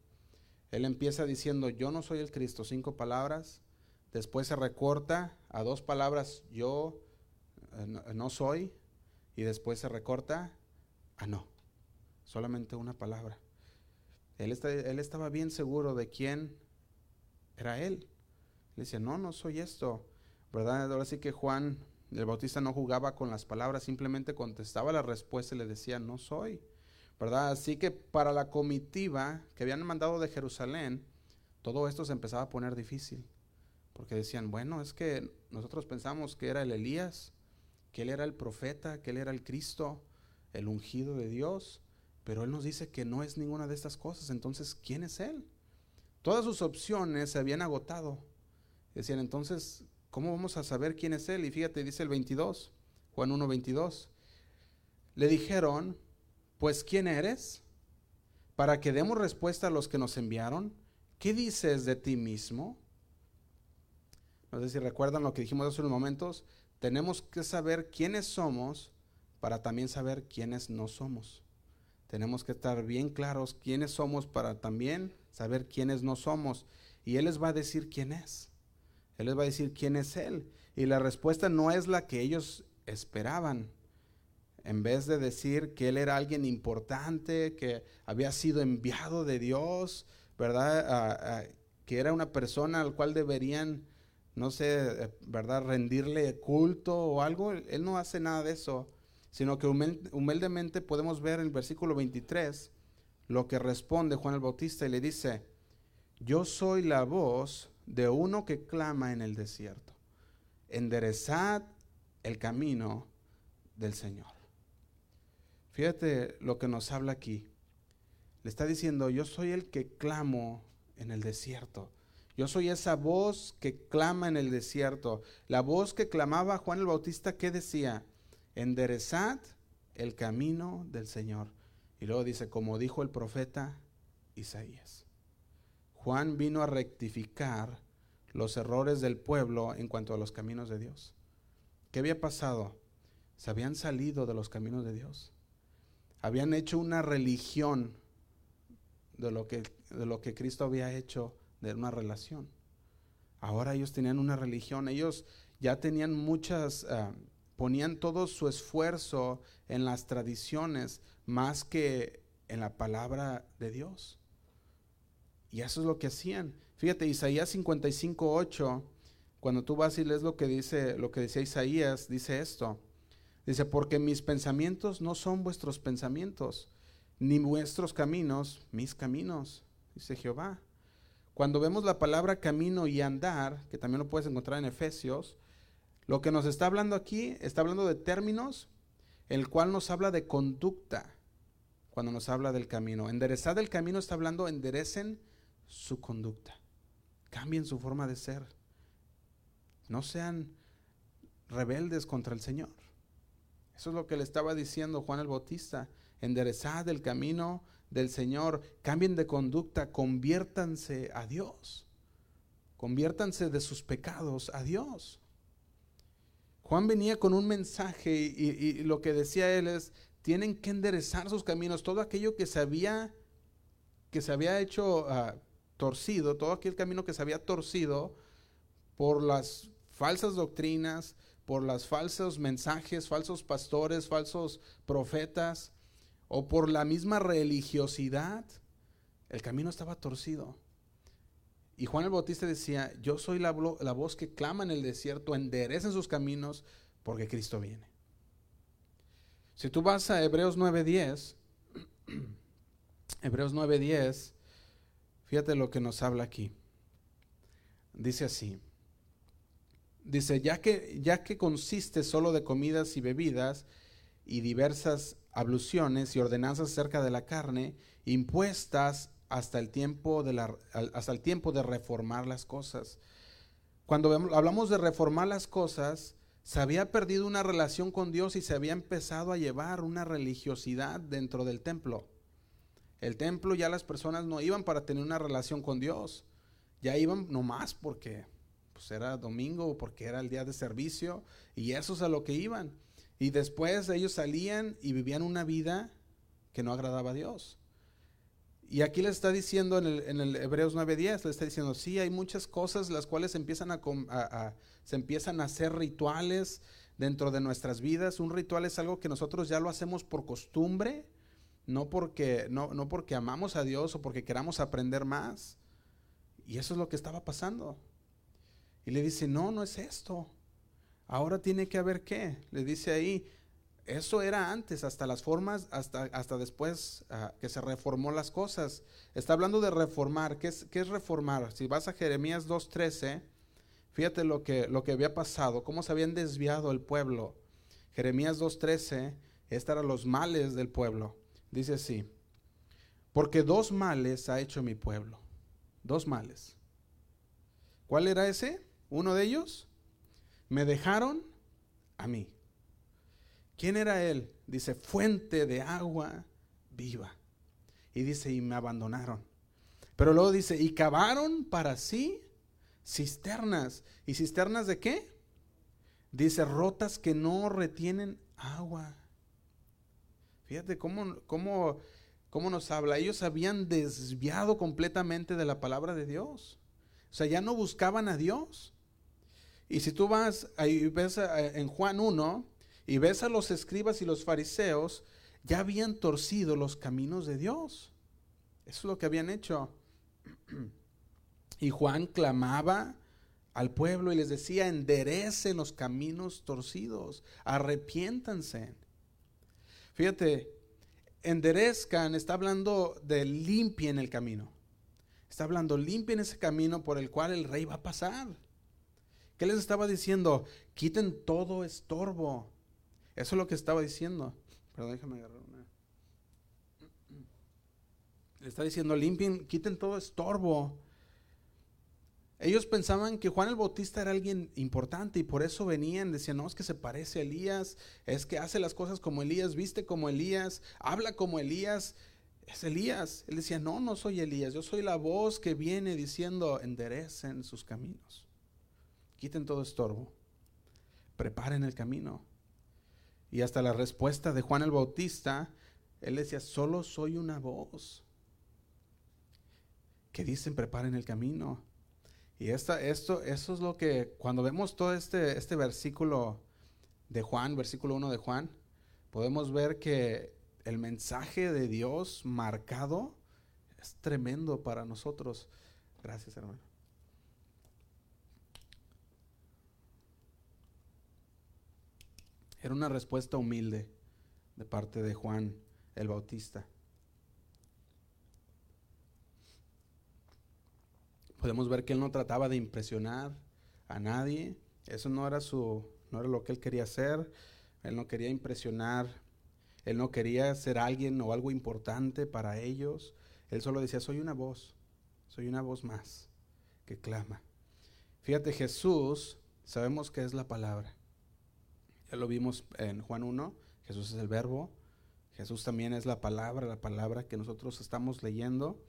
Él empieza diciendo, yo no soy el Cristo, cinco palabras, después se recorta a dos palabras, yo eh, no, soy, y después se recorta a no, solamente una palabra. Él, él estaba bien seguro de quién era él. Le decía, no, no soy esto, ¿verdad? Ahora sí que Juan el Bautista no jugaba con las palabras, simplemente contestaba la respuesta y le decía, no soy. ¿Verdad? Así que para la comitiva que habían mandado de Jerusalén, todo esto se empezaba a poner difícil. Porque decían, bueno, es que nosotros pensamos que era el Elías, que él era el profeta, que él era el Cristo, el ungido de Dios, pero él nos dice que no es ninguna de estas cosas. Entonces, ¿quién es él? Todas sus opciones se habían agotado. Decían, entonces, ¿Cómo vamos a saber quién es él? Y fíjate, dice el 22, Juan 1, 22. Le dijeron, pues ¿quién eres? Para que demos respuesta a los que nos enviaron. ¿Qué dices de ti mismo? No sé si recuerdan lo que dijimos hace unos momentos. Tenemos que saber quiénes somos para también saber quiénes no somos. Tenemos que estar bien claros quiénes somos para también saber quiénes no somos. Y Él les va a decir quién es. Él les va a decir quién es Él. Y la respuesta no es la que ellos esperaban. En vez de decir que Él era alguien importante, que había sido enviado de Dios, ¿verdad? que era una persona al cual deberían, no sé, ¿verdad? Rendirle culto o algo. Él no hace nada de eso, sino que humildemente podemos ver en el versículo 23 lo que responde Juan el Bautista y le dice, yo soy la voz de uno que clama en el desierto. Enderezad el camino del Señor. Fíjate lo que nos habla aquí. Le está diciendo, yo soy el que clamo en el desierto. Yo soy esa voz que clama en el desierto. La voz que clamaba Juan el Bautista, ¿qué decía? Enderezad el camino del Señor. Y luego dice, como dijo el profeta Isaías. Juan vino a rectificar los errores del pueblo en cuanto a los caminos de Dios. ¿Qué había pasado? Se habían salido de los caminos de Dios. Habían hecho una religión de lo que, de lo que Cristo había hecho de una relación. Ahora ellos tenían una religión, ellos ya tenían muchas, ah, ponían todo su esfuerzo en las tradiciones más que en la palabra de Dios. Y eso es lo que hacían. Fíjate, Isaías 55, 8, cuando tú vas y lees lo que dice, lo que decía Isaías, dice esto. Dice, porque mis pensamientos no son vuestros pensamientos, ni vuestros caminos, mis caminos, dice Jehová. cuando vemos la palabra camino y andar, que también lo puedes encontrar en Efesios, lo que nos está hablando aquí, está hablando de términos, el cual nos habla de conducta cuando nos habla del camino. Enderezar el camino está hablando, enderecen su conducta. Cambien su forma de ser. No sean rebeldes contra el Señor. Eso es lo que le estaba diciendo Juan el Bautista. Enderezad el camino del Señor. Cambien de conducta. Conviértanse a Dios. Conviértanse de sus pecados a Dios. Juan venía con un mensaje y, lo que decía él es, tienen que enderezar sus caminos. Todo aquello que se había, que se había hecho ah, torcido, todo aquel camino que se había torcido por las falsas doctrinas, por los falsos mensajes, falsos pastores, falsos profetas, o por la misma religiosidad, el camino estaba torcido. Y Juan el Bautista decía, yo soy la, la voz que clama en el desierto, enderecen sus caminos porque Cristo viene. Si tú vas a Hebreos 9.10, Hebreos 9.10, fíjate lo que nos habla aquí. Dice así, dice, ya que, ya que consiste solo de comidas y bebidas y diversas abluciones y ordenanzas acerca de la carne, impuestas hasta el tiempo de, hasta el tiempo de reformar las cosas. Cuando hablamos de reformar las cosas, se había perdido una relación con Dios y se había empezado a llevar una religiosidad dentro del templo. El templo ya las personas no iban para tener una relación con Dios, ya iban nomás porque pues era domingo o porque era el día de servicio y eso es a lo que iban. Y después ellos salían y vivían una vida que no agradaba a Dios. Y aquí les está diciendo en el, en el Hebreos 9.10, les está diciendo, sí, hay muchas cosas las cuales empiezan a, se empiezan a hacer rituales dentro de nuestras vidas. Un ritual es algo que nosotros ya lo hacemos por costumbre, no porque, no, no porque amamos a Dios o porque queramos aprender más. Y eso es lo que estaba pasando. Y le dice, no, no es esto. Ahora tiene que haber qué. Le dice ahí, eso era antes, hasta las formas, hasta, hasta después ah, que se reformó las cosas. Está hablando de reformar. ¿Qué es, qué es reformar? Si vas a Jeremías 2.13, fíjate lo que, lo que había pasado, cómo se habían desviado el pueblo. Jeremías 2.13, estos eran los males del pueblo. Dice así, porque dos males ha hecho mi pueblo. Dos males. ¿Cuál era ese? Uno de ellos. Me dejaron a mí. ¿Quién era él? Dice, fuente de agua viva. Y dice, y me abandonaron. Pero luego dice, y cavaron para sí cisternas. ¿Y cisternas de qué? Dice, rotas que no retienen agua. Fíjate cómo, cómo, cómo nos habla. Ellos habían desviado completamente de la palabra de Dios. O sea, ya no buscaban a Dios. Y si tú vas, ahí ves eh, en Juan 1, y ves a los escribas y los fariseos, ya habían torcido los caminos de Dios. Eso es lo que habían hecho. Y Juan clamaba al pueblo y les decía, enderecen los caminos torcidos, arrepiéntanse. Fíjate, enderezcan, está hablando de limpien el camino. Está hablando, limpien ese camino por el cual el rey va a pasar. ¿Qué les estaba diciendo? Quiten todo estorbo. Eso es lo que estaba diciendo. Perdón, déjame agarrar una. Le está diciendo, limpien, quiten todo estorbo. Ellos pensaban que Juan el Bautista era alguien importante y por eso venían, decían, no, es que se parece a Elías, es que hace las cosas como Elías, viste como Elías, habla como Elías, es Elías. Él decía, no, no soy Elías, yo soy la voz que viene diciendo, enderecen sus caminos, quiten todo estorbo, preparen el camino. Y hasta la respuesta de Juan el Bautista, él decía, solo soy una voz. Que dicen, preparen el camino. Y esta, esto, eso es lo que, cuando vemos todo este, este versículo de Juan, versículo 1 de Juan, podemos ver que el mensaje de Dios marcado es tremendo para nosotros. Gracias, hermano. Era una respuesta humilde de parte de Juan el Bautista. Podemos ver que él no trataba de impresionar a nadie. Eso no era su, no era lo que él quería hacer. Él no quería impresionar. Él no quería ser alguien o algo importante para ellos. Él solo decía, soy una voz, soy una voz más que clama. Fíjate, Jesús, sabemos que es la palabra. Ya lo vimos en Juan 1, Jesús es el verbo. Jesús también es la palabra, la palabra que nosotros estamos leyendo.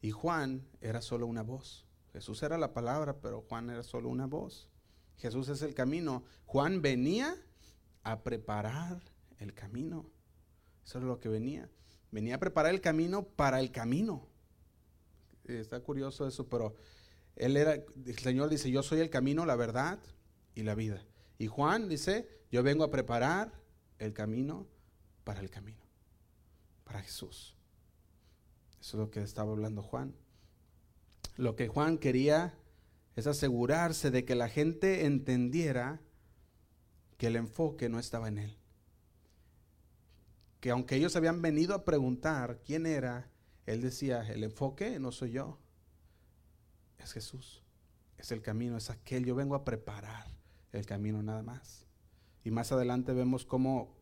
Y Juan era solo una voz. Jesús era la palabra, pero Juan era solo una voz. Jesús es el camino. Juan venía a preparar el camino. Eso es lo que venía. Venía a preparar el camino para el camino. Está curioso eso, pero él era, el Señor dice, yo soy el camino, la verdad y la vida. Y Juan dice, yo vengo a preparar el camino para el camino, para Jesús. Eso es lo que estaba hablando Juan. Lo que Juan quería es asegurarse de que la gente entendiera que el enfoque no estaba en él. Que aunque ellos habían venido a preguntar quién era, él decía, el enfoque no soy yo, es Jesús, es el camino, es aquel, yo vengo a preparar el camino nada más. Y más adelante vemos cómo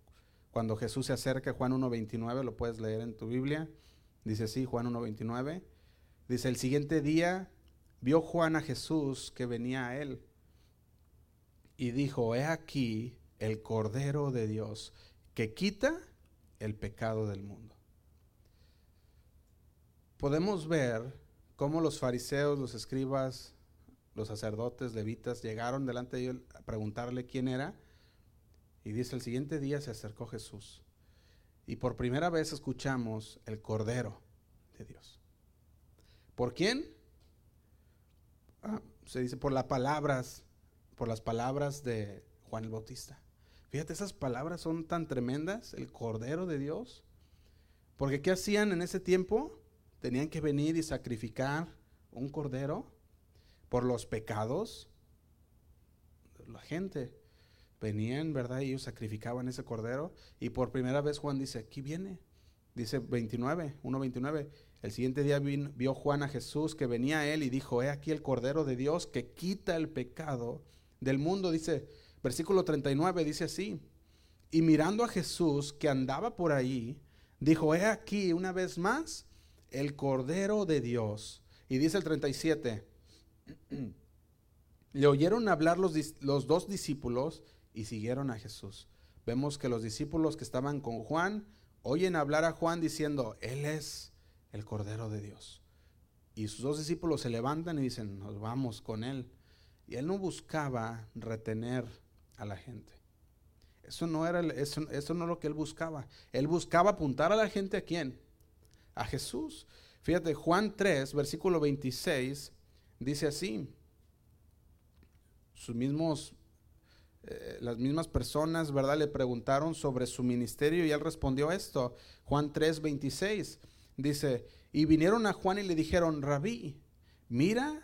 cuando Jesús se acerca, Juan 1.29, lo puedes leer en tu Biblia, Dice así, Juan 1.29. Dice, el siguiente día vio Juan a Jesús que venía a él y dijo, he aquí el Cordero de Dios que quita el pecado del mundo. Podemos ver cómo los fariseos, los escribas, los sacerdotes, levitas, llegaron delante de él a preguntarle quién era. Y dice, el siguiente día se acercó Jesús y por primera vez escuchamos el Cordero de Dios. ¿Por quién? Ah, se dice por las palabras, por las palabras de Juan el Bautista. Fíjate, esas palabras son tan tremendas, el Cordero de Dios. Porque ¿qué hacían en ese tiempo? Tenían que venir y sacrificar un cordero por los pecados de la gente venían, ¿verdad? Y ellos sacrificaban ese cordero. Y por primera vez Juan dice, aquí viene. Dice 29, 1.29. El siguiente día vio Juan a Jesús que venía a él y dijo, he aquí el cordero de Dios que quita el pecado del mundo. Dice, versículo 39, dice así. Y mirando a Jesús que andaba por ahí, dijo, he aquí una vez más el cordero de Dios. Y dice el 37, le oyeron hablar los, los dos discípulos y siguieron a Jesús. Vemos que los discípulos que estaban con Juan oyen hablar a Juan diciendo, Él es el Cordero de Dios. Y sus dos discípulos se levantan y dicen, nos vamos con Él. Y Él no buscaba retener a la gente. Eso no era eso, eso no lo que Él buscaba. Él buscaba apuntar a la gente a quién? A Jesús. Fíjate, Juan 3, versículo 26, dice así. Sus mismos eh, las mismas personas, ¿verdad? Le preguntaron sobre su ministerio y él respondió esto. Juan 3, 26 dice, y vinieron a Juan y le dijeron, rabí, mira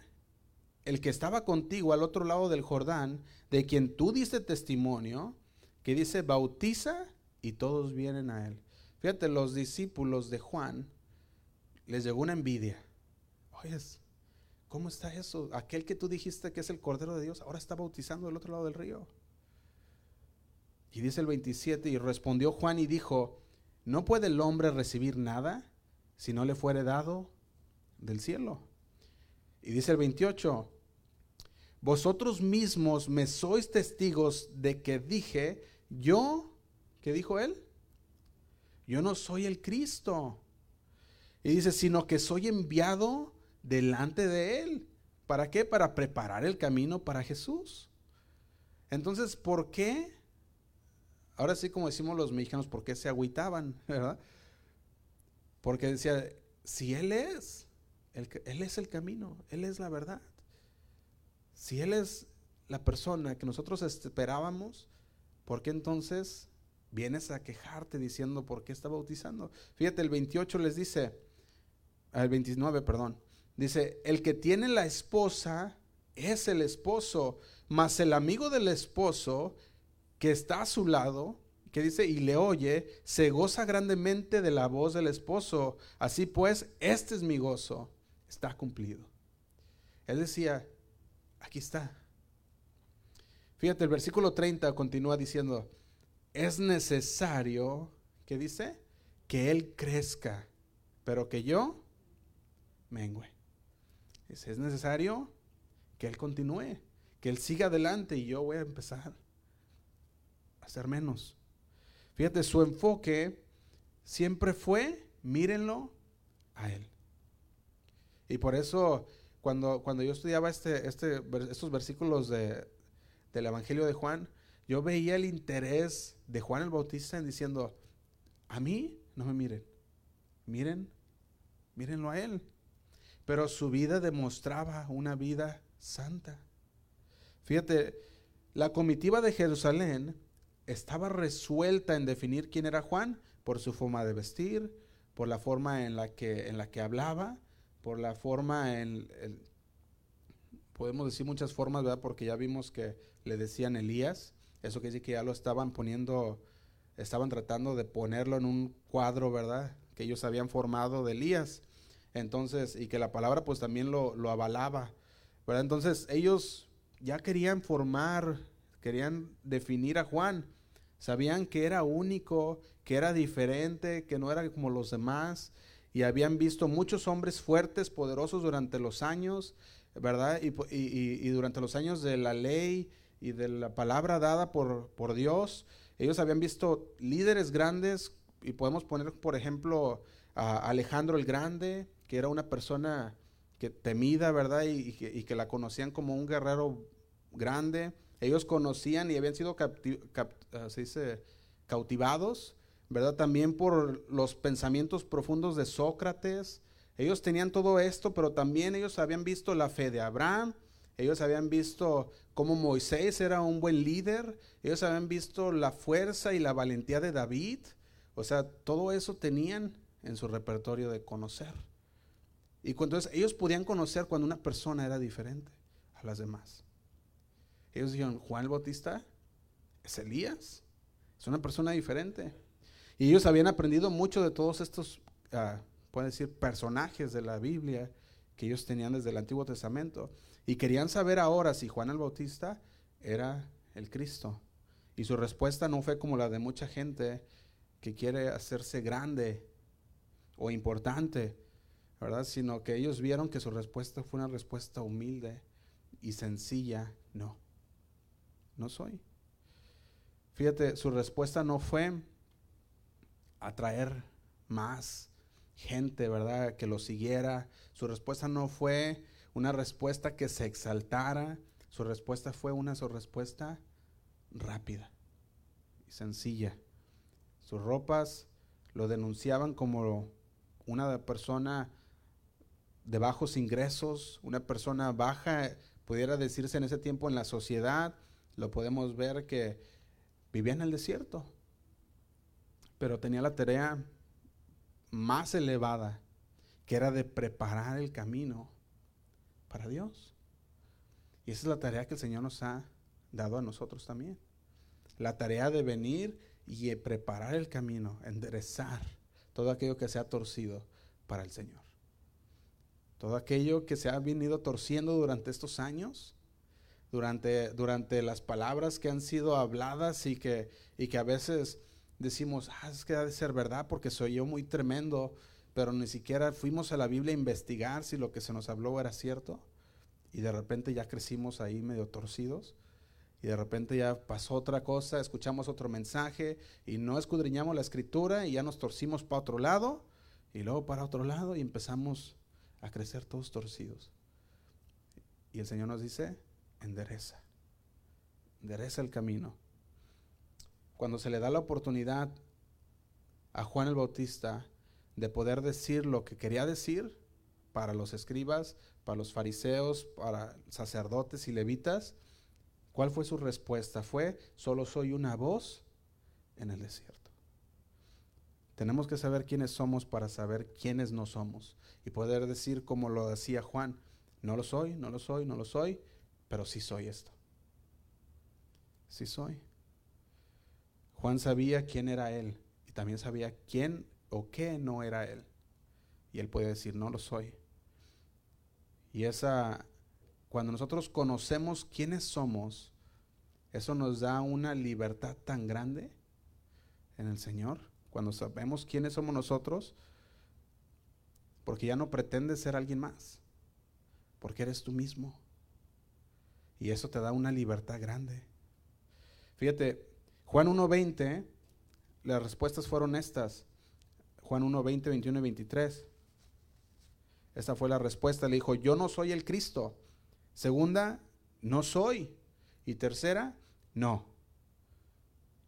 el que estaba contigo al otro lado del Jordán, de quien tú diste testimonio, que dice, bautiza y todos vienen a él. Fíjate, los discípulos de Juan les llegó una envidia. Oye, ¿cómo está eso? Aquel que tú dijiste que es el Cordero de Dios, ahora está bautizando del otro lado del río. Y dice el 27, y respondió Juan y dijo, ¿no puede el hombre recibir nada si no le fuere dado del cielo? Y dice el 28, vosotros mismos me sois testigos de que dije, yo, ¿qué dijo él? Yo no soy el Cristo. Y dice, sino que soy enviado delante de él. ¿Para qué? Para preparar el camino para Jesús. Entonces, ¿por qué Ahora sí, como decimos los mexicanos, ¿por qué se agüitaban? ¿Verdad? Porque decía, si Él es, Él es el camino, Él es la verdad. Si Él es la persona que nosotros esperábamos, ¿por qué entonces vienes a quejarte diciendo por qué está bautizando? Fíjate, el 28 les dice, el 29, perdón, dice, el que tiene la esposa es el esposo, mas el amigo del esposo que está a su lado, que dice, y le oye, se goza grandemente de la voz del esposo. Así pues, este es mi gozo, está cumplido. Él decía, aquí está. Fíjate, el versículo 30 continúa diciendo, es necesario, ¿qué dice? Que Él crezca, pero que yo mengue. Dice, es necesario que Él continúe, que Él siga adelante y yo voy a empezar hacer menos. Fíjate, su enfoque siempre fue, mírenlo a Él. Y por eso, cuando, cuando yo estudiaba este, este, estos versículos de, del Evangelio de Juan, yo veía el interés de Juan el Bautista en diciendo, a mí no me miren, miren, mírenlo a Él. Pero su vida demostraba una vida santa. Fíjate, la comitiva de Jerusalén estaba resuelta en definir quién era Juan por su forma de vestir, por la forma en la que, en la que hablaba, por la forma en, podemos decir muchas formas, ¿verdad? Porque ya vimos que le decían Elías, eso quiere decir que ya lo estaban poniendo, estaban tratando de ponerlo en un cuadro, ¿verdad? Que ellos habían formado de Elías. Entonces, y que la palabra pues también lo, lo avalaba, ¿verdad? Entonces ellos ya querían formar, querían definir a Juan. Sabían que era único, que era diferente, que no era como los demás. Y habían visto muchos hombres fuertes, poderosos durante los años, ¿verdad? Y, y, durante los años de la ley y de la palabra dada por, por Dios, ellos habían visto líderes grandes, y podemos poner, por ejemplo, a Alejandro el Grande, que era una persona que temida, ¿verdad? Y, que, la conocían como un guerrero grande. Ellos conocían y habían sido ah, cautivados, ¿verdad? También por los pensamientos profundos de Sócrates. Ellos tenían todo esto, pero también ellos habían visto la fe de Abraham, ellos habían visto cómo Moisés era un buen líder, ellos habían visto la fuerza y la valentía de David. O sea, todo eso tenían en su repertorio de conocer. Y entonces ellos podían conocer cuando una persona era diferente a las demás. Ellos dijeron, Juan el Bautista es Elías, es una persona diferente. Y ellos habían aprendido mucho de todos estos, uh, pueden decir, personajes de la Biblia que ellos tenían desde el Antiguo Testamento. Y querían saber ahora si Juan el Bautista era el Cristo. Y su respuesta no fue como la de mucha gente que quiere hacerse grande o importante, ¿verdad? Sino que ellos vieron que su respuesta fue una respuesta humilde y sencilla, no no soy. Fíjate, su respuesta no fue atraer más gente, ¿verdad? Que lo siguiera. Su respuesta no fue una respuesta que se exaltara. Su respuesta fue una su respuesta rápida y sencilla. Sus ropas lo denunciaban como una persona de bajos ingresos, una persona baja, pudiera decirse en ese tiempo en la sociedad, lo podemos ver que vivía en el desierto, pero tenía la tarea más elevada, que era de preparar el camino para Dios. Y esa es la tarea que el Señor nos ha dado a nosotros también. La tarea de venir y preparar el camino, enderezar todo aquello que se ha torcido para el Señor. Todo aquello que se ha venido torciendo durante estos años, durante, durante las palabras que han sido habladas y que, y que a veces decimos, ah, es que ha de ser verdad porque soy yo muy tremendo, pero ni siquiera fuimos a la Biblia a investigar si lo que se nos habló era cierto. Y de repente ya crecimos ahí medio torcidos. Y de repente ya pasó otra cosa, escuchamos otro mensaje y no escudriñamos la escritura y ya nos torcimos para otro lado y luego para otro lado y empezamos a crecer todos torcidos. Y el Señor nos dice, endereza. Endereza el camino. Cuando se le da la oportunidad a Juan el Bautista de poder decir lo que quería decir para los escribas, para los fariseos, para sacerdotes y levitas, ¿cuál fue su respuesta? Fue, solo soy una voz en el desierto. Tenemos que saber quiénes somos para saber quiénes no somos y poder decir como lo decía Juan, no lo soy, no lo soy, no lo soy, pero sí soy esto. Sí soy. Juan sabía quién era él y también sabía quién o qué no era él. Y él puede decir, no lo soy. Y esa, cuando nosotros conocemos quiénes somos, eso nos da una libertad tan grande en el Señor. Cuando sabemos quiénes somos nosotros, porque ya no pretendes ser alguien más, porque eres tú mismo. Y eso te da una libertad grande. Fíjate, Juan 1.20, las respuestas fueron estas. Juan 1.20, 21 y 23. Esta fue la respuesta. Le dijo, yo no soy el Cristo. Segunda, no soy. Y tercera, no.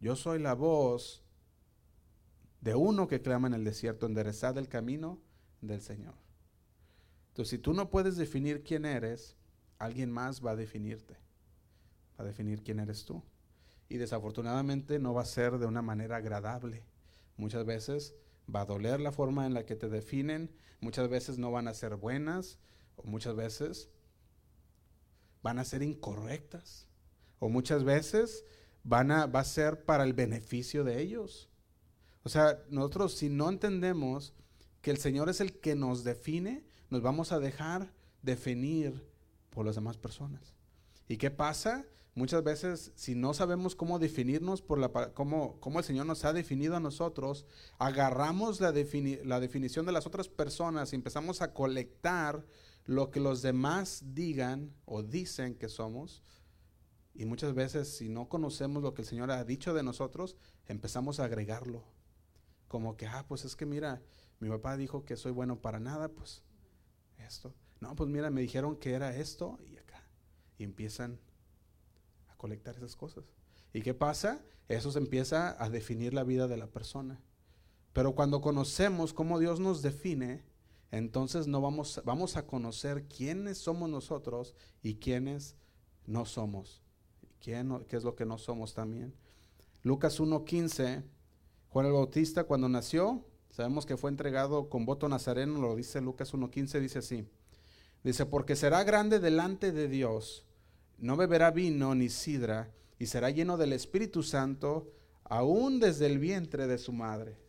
Yo soy la voz de uno que clama en el desierto, enderezad el camino del Señor. Entonces, si tú no puedes definir quién eres, alguien más va a definirte, va a definir quién eres tú. Y desafortunadamente no va a ser de una manera agradable. Muchas veces va a doler la forma en la que te definen, muchas veces no van a ser buenas, o muchas veces van a ser incorrectas, o muchas veces van a, va a ser para el beneficio de ellos. O sea, nosotros si no entendemos que el Señor es el que nos define, nos vamos a dejar definir por las demás personas. ¿Y qué pasa? Muchas veces, si no sabemos cómo definirnos por la cómo, cómo el Señor nos ha definido a nosotros, agarramos la, la definición de las otras personas y empezamos a colectar lo que los demás digan o dicen que somos. Y muchas veces, si no conocemos lo que el Señor ha dicho de nosotros, empezamos a agregarlo. Como que, ah, pues es que mira, mi papá dijo que soy bueno para nada, pues esto. No, pues mira, me dijeron que era esto y acá. Y empiezan a colectar esas cosas. ¿Y qué pasa? Eso se empieza a definir la vida de la persona. Pero cuando conocemos cómo Dios nos define, entonces no vamos, vamos a conocer quiénes somos nosotros y quiénes no somos. ¿Quién, ¿Qué es lo que no somos también? Lucas 1.15, Juan el Bautista cuando nació, Sabemos que fue entregado con voto nazareno, lo dice Lucas 1.15, dice así. Dice, porque será grande delante de Dios, no beberá vino ni sidra, y será lleno del Espíritu Santo, aún desde el vientre de su madre.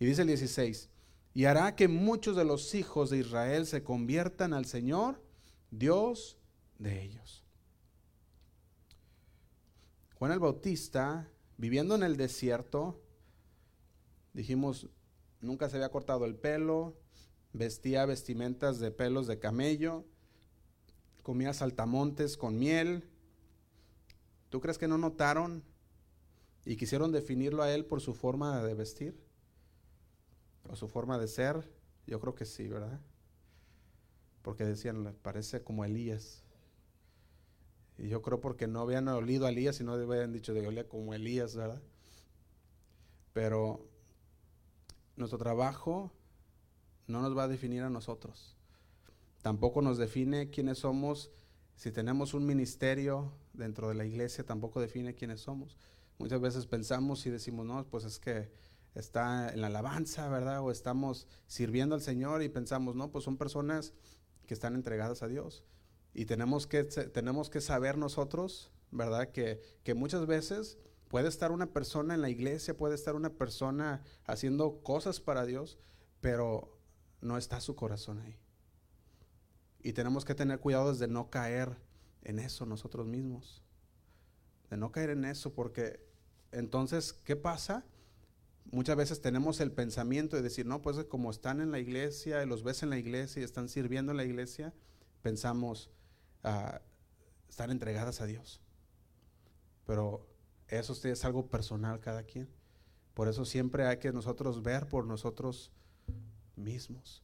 Y dice el 16, y hará que muchos de los hijos de Israel se conviertan al Señor, Dios de ellos. Juan el Bautista, viviendo en el desierto, dijimos, nunca se había cortado el pelo, vestía vestimentas de pelos de camello, comía saltamontes con miel. ¿Tú crees que no notaron y quisieron definirlo a él por su forma de vestir? ¿O su forma de ser? Yo creo que sí, ¿verdad? Porque decían, parece como Elías. Y yo creo porque no habían olido a Elías y no habían dicho de olía como Elías, ¿verdad? Pero nuestro trabajo no nos va a definir a nosotros. Tampoco nos define quiénes somos. Si tenemos un ministerio dentro de la iglesia, tampoco define quiénes somos. Muchas veces pensamos y decimos, no, pues es que está en la alabanza, ¿verdad? O estamos sirviendo al Señor y pensamos, no, pues son personas que están entregadas a Dios. Y tenemos que, tenemos que saber nosotros, ¿verdad? Que, que muchas veces Puede estar una persona en la iglesia, puede estar una persona haciendo cosas para Dios, pero no está su corazón ahí. Y tenemos que tener cuidado de no caer en eso nosotros mismos. De no caer en eso, porque entonces, ¿qué pasa? Muchas veces tenemos el pensamiento de decir, no, pues como están en la iglesia, los ves en la iglesia y están sirviendo en la iglesia, pensamos, uh, están entregadas a Dios. Pero eso es algo personal cada quien. Por eso siempre hay que nosotros ver por nosotros mismos.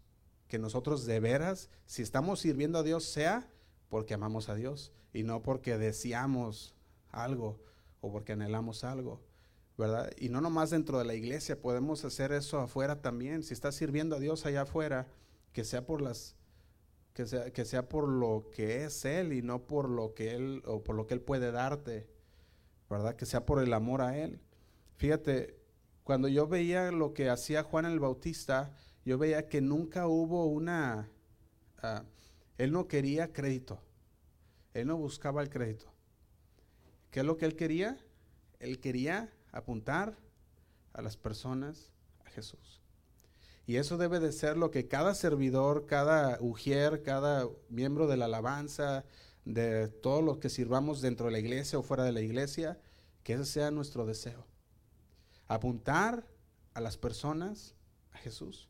Que nosotros de veras, si estamos sirviendo a Dios, sea porque amamos a Dios y no porque deseamos algo o porque anhelamos algo. ¿verdad? Y no nomás dentro de la iglesia, podemos hacer eso afuera también. Si estás sirviendo a Dios allá afuera, que sea por las que sea, que sea por lo que es él y no por lo que él o por lo que él puede darte. ¿verdad? Que sea por el amor a Él. Fíjate, cuando yo veía lo que hacía Juan el Bautista, yo veía que nunca hubo una... Ah, él no quería crédito. Él no buscaba el crédito. ¿Qué es lo que él quería? Él quería apuntar a las personas a Jesús. Y eso debe de ser lo que cada servidor, cada ujier, cada miembro de la alabanza, de todo lo que sirvamos dentro de la iglesia o fuera de la iglesia, que ese sea nuestro deseo. Apuntar a las personas a Jesús.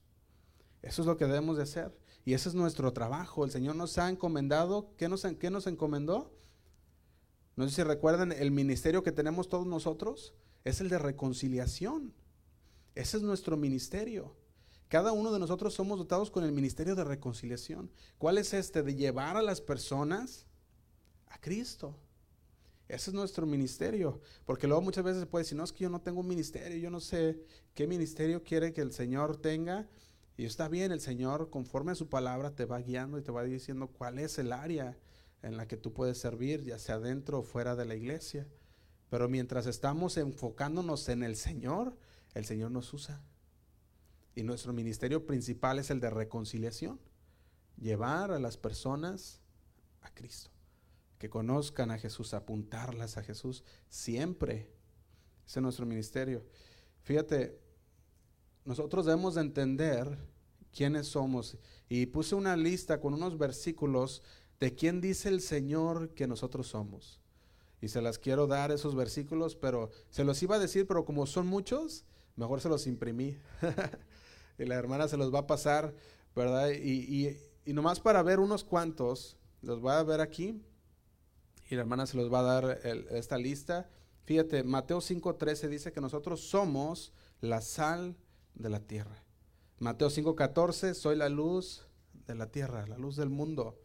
Eso es lo que debemos de hacer. Y ese es nuestro trabajo. El Señor nos ha encomendado. ¿Qué nos, qué nos encomendó? No sé si recuerdan el ministerio que tenemos todos nosotros. Es el de reconciliación. Ese es nuestro ministerio. Cada uno de nosotros somos dotados con el ministerio de reconciliación. ¿Cuál es este? De llevar a las personas a Cristo. Ese es nuestro ministerio. Porque luego muchas veces se puede decir, no, es que yo no tengo un ministerio, yo no sé qué ministerio quiere que el Señor tenga. Y está bien, el Señor, conforme a su palabra, te va guiando y te va diciendo cuál es el área en la que tú puedes servir, ya sea dentro o fuera de la iglesia. Pero mientras estamos enfocándonos en el Señor, el Señor nos usa. Y nuestro ministerio principal es el de reconciliación. Llevar a las personas a Cristo. Que conozcan a Jesús, apuntarlas a Jesús siempre. Ese es nuestro ministerio. Fíjate, nosotros debemos de entender quiénes somos. Y puse una lista con unos versículos de quién dice el Señor que nosotros somos. Y se las quiero dar esos versículos, pero se los iba a decir, pero como son muchos, mejor se los imprimí. y la hermana se los va a pasar, ¿verdad? Y, y, nomás para ver unos cuantos, los voy a ver aquí, y la hermana se los va a dar esta lista. Fíjate, Mateo 5.13 dice que nosotros somos la sal de la tierra. Mateo 5.14, soy la luz de la tierra, la luz del mundo.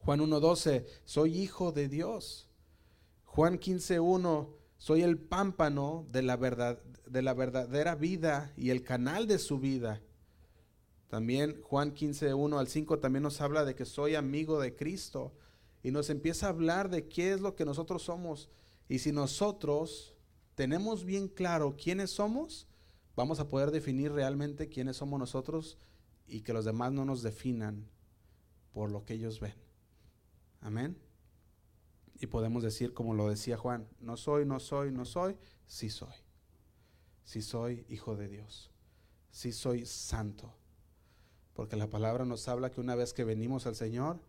Juan 1.12, soy hijo de Dios. Juan 15.1, soy el pámpano de la, verdad, de la verdadera vida y el canal de su vida. También Juan 15, 1 al 5 también nos habla de que soy amigo de Cristo y nos empieza a hablar de qué es lo que nosotros somos. Y si nosotros tenemos bien claro quiénes somos, vamos a poder definir realmente quiénes somos nosotros y que los demás no nos definan por lo que ellos ven. Amén. Y podemos decir, como lo decía Juan, no soy, no soy, no soy, sí soy si soy hijo de Dios, si soy santo. Porque la palabra nos habla que una vez que venimos al Señor,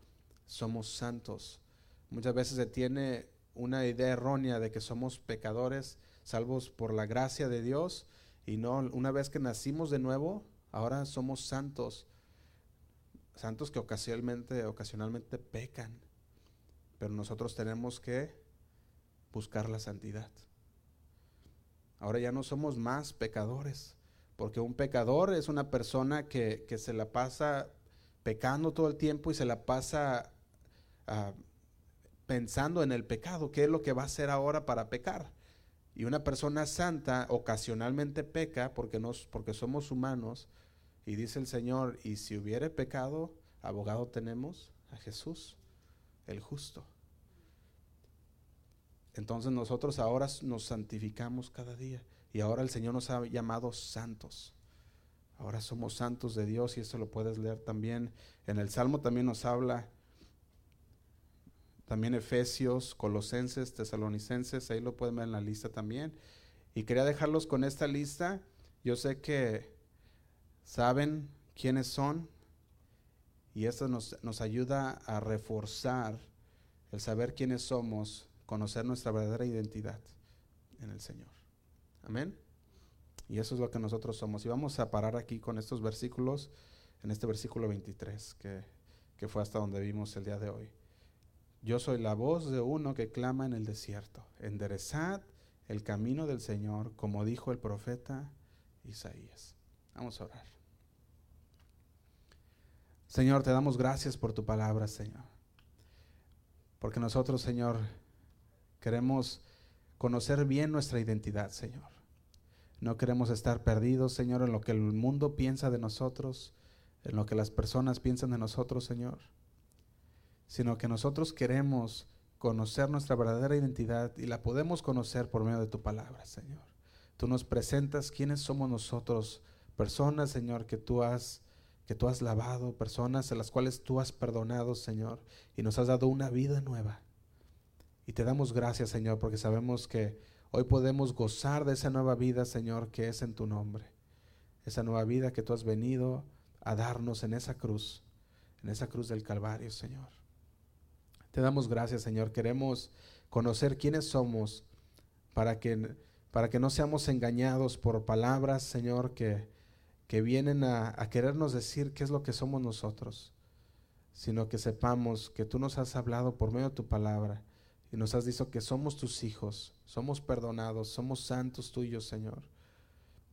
somos santos. Muchas veces se tiene una idea errónea de que somos pecadores, salvos por la gracia de Dios, y no, una vez que nacimos de nuevo, ahora somos santos. Santos que ocasionalmente, ocasionalmente pecan. Pero nosotros tenemos que buscar la santidad. Ahora ya no somos más pecadores, porque un pecador es una persona que, se la pasa pecando todo el tiempo y se la pasa ah, pensando en el pecado, qué es lo que va a hacer ahora para pecar. Y una persona santa ocasionalmente peca porque, porque somos humanos. Y dice el Señor, y si hubiere pecado, abogado tenemos a Jesús, el justo. Entonces nosotros ahora nos santificamos cada día y ahora el Señor nos ha llamado santos. Ahora somos santos de Dios y esto lo puedes leer también. En el Salmo también nos habla, también Efesios, Colosenses, Tesalonicenses, ahí lo pueden ver en la lista también. Y quería dejarlos con esta lista. Yo sé que saben quiénes son y esto nos, nos ayuda a reforzar el saber quiénes somos conocer nuestra verdadera identidad en el Señor. Amén. Y eso es lo que nosotros somos. Y vamos a parar aquí con estos versículos, en este versículo 23, que, que fue hasta donde vimos el día de hoy. Yo soy la voz de uno que clama en el desierto. Enderezad el camino del Señor, como dijo el profeta Isaías. Vamos a orar. Señor, te damos gracias por tu palabra, Señor. Porque nosotros, Señor, Queremos conocer bien nuestra identidad, Señor. No queremos estar perdidos, Señor, en lo que el mundo piensa de nosotros, en lo que las personas piensan de nosotros, Señor. Sino que nosotros queremos conocer nuestra verdadera identidad y la podemos conocer por medio de tu palabra, Señor. Tú nos presentas quiénes somos nosotros, personas, Señor, que tú has que tú has lavado, personas a las cuales tú has perdonado, Señor, y nos has dado una vida nueva. Y te damos gracias, Señor, porque sabemos que hoy podemos gozar de esa nueva vida, Señor, que es en tu nombre. Esa nueva vida que tú has venido a darnos en esa cruz, en esa cruz del Calvario, Señor. Te damos gracias, Señor. Queremos conocer quiénes somos para que, para que no seamos engañados por palabras, Señor, que, que vienen a, a querernos decir qué es lo que somos nosotros, sino que sepamos que tú nos has hablado por medio de tu palabra y nos has dicho que somos tus hijos, somos perdonados, somos santos tuyos, Señor.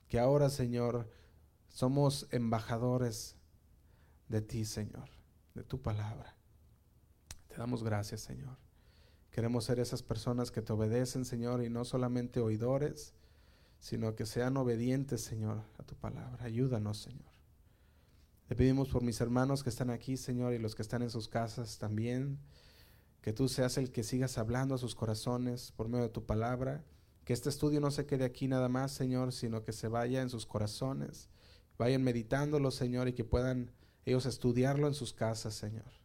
Que ahora, Señor, somos embajadores de ti, Señor, de tu palabra. Te damos gracias, Señor. Queremos ser esas personas que te obedecen, Señor, y no solamente oidores, sino que sean obedientes, Señor, a tu palabra. Ayúdanos, Señor. Te pedimos por mis hermanos que están aquí, Señor, y los que están en sus casas también que tú seas el que sigas hablando a sus corazones por medio de tu palabra, que este estudio no se quede aquí nada más, Señor, sino que se vaya en sus corazones, vayan meditándolo, Señor, y que puedan ellos estudiarlo en sus casas, Señor.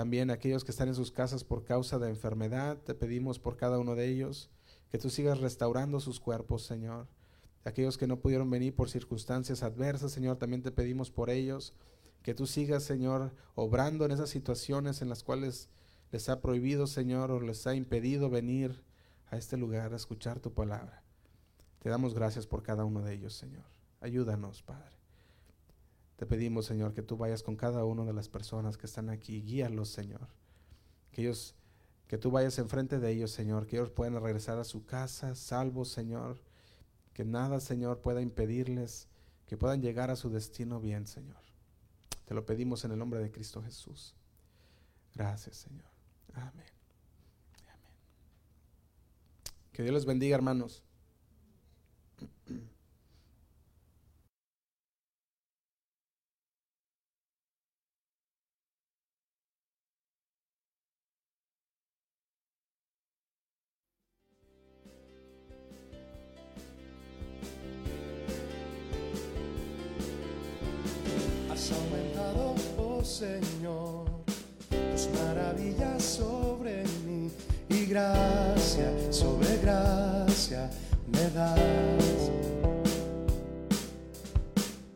También aquellos que están en sus casas por causa de enfermedad, te pedimos por cada uno de ellos que tú sigas restaurando sus cuerpos, Señor. Aquellos que no pudieron venir por circunstancias adversas, Señor, también te pedimos por ellos, que tú sigas, Señor, obrando en esas situaciones en las cuales les ha prohibido, Señor, o les ha impedido venir a este lugar a escuchar tu palabra. Te damos gracias por cada uno de ellos, Señor. Ayúdanos, Padre. Te pedimos, Señor, que tú vayas con cada una de las personas que están aquí. Guíalos, Señor. Que ellos, que tú vayas enfrente de ellos, Señor. Que ellos puedan regresar a su casa salvos, Señor. Que nada, Señor, pueda impedirles que puedan llegar a su destino bien, Señor. Te lo pedimos en el nombre de Cristo Jesús. Gracias, Señor. Amén. Que Dios les bendiga, hermanos. Señor, tus maravillas sobre mí y gracia sobre gracia me das.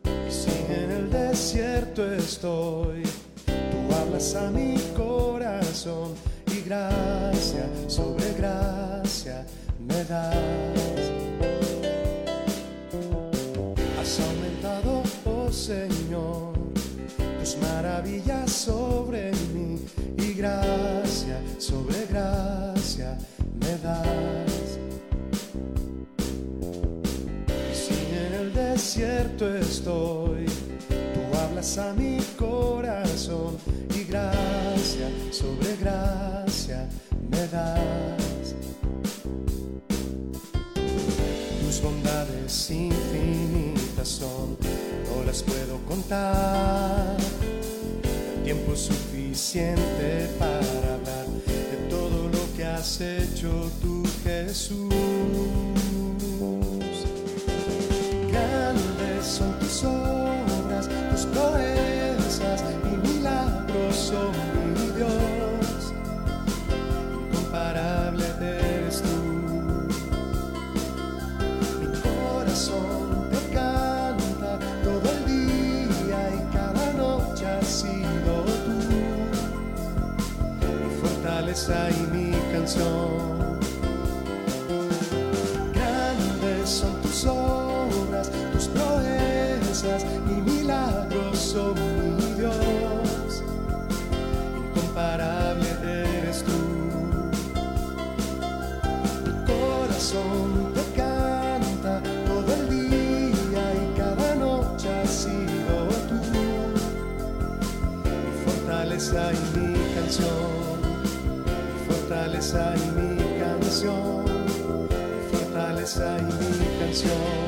Y si en el desierto estoy, tú hablas a mi corazón y gracia sobre gracia me das. Tus maravillas sobre mí y gracia sobre gracia me das. Y si en el desierto estoy, tú hablas a mi corazón y gracia sobre gracia me das. Tus bondades infinitas son, no las puedo contar. Tiempo suficiente para hablar de todo lo que has hecho tú, Jesús. Grandes son tus obras, Fortaleza y mi canción. Grandes son tus obras, tus proezas fortaleza y mi canción, mi fortaleza y mi canción.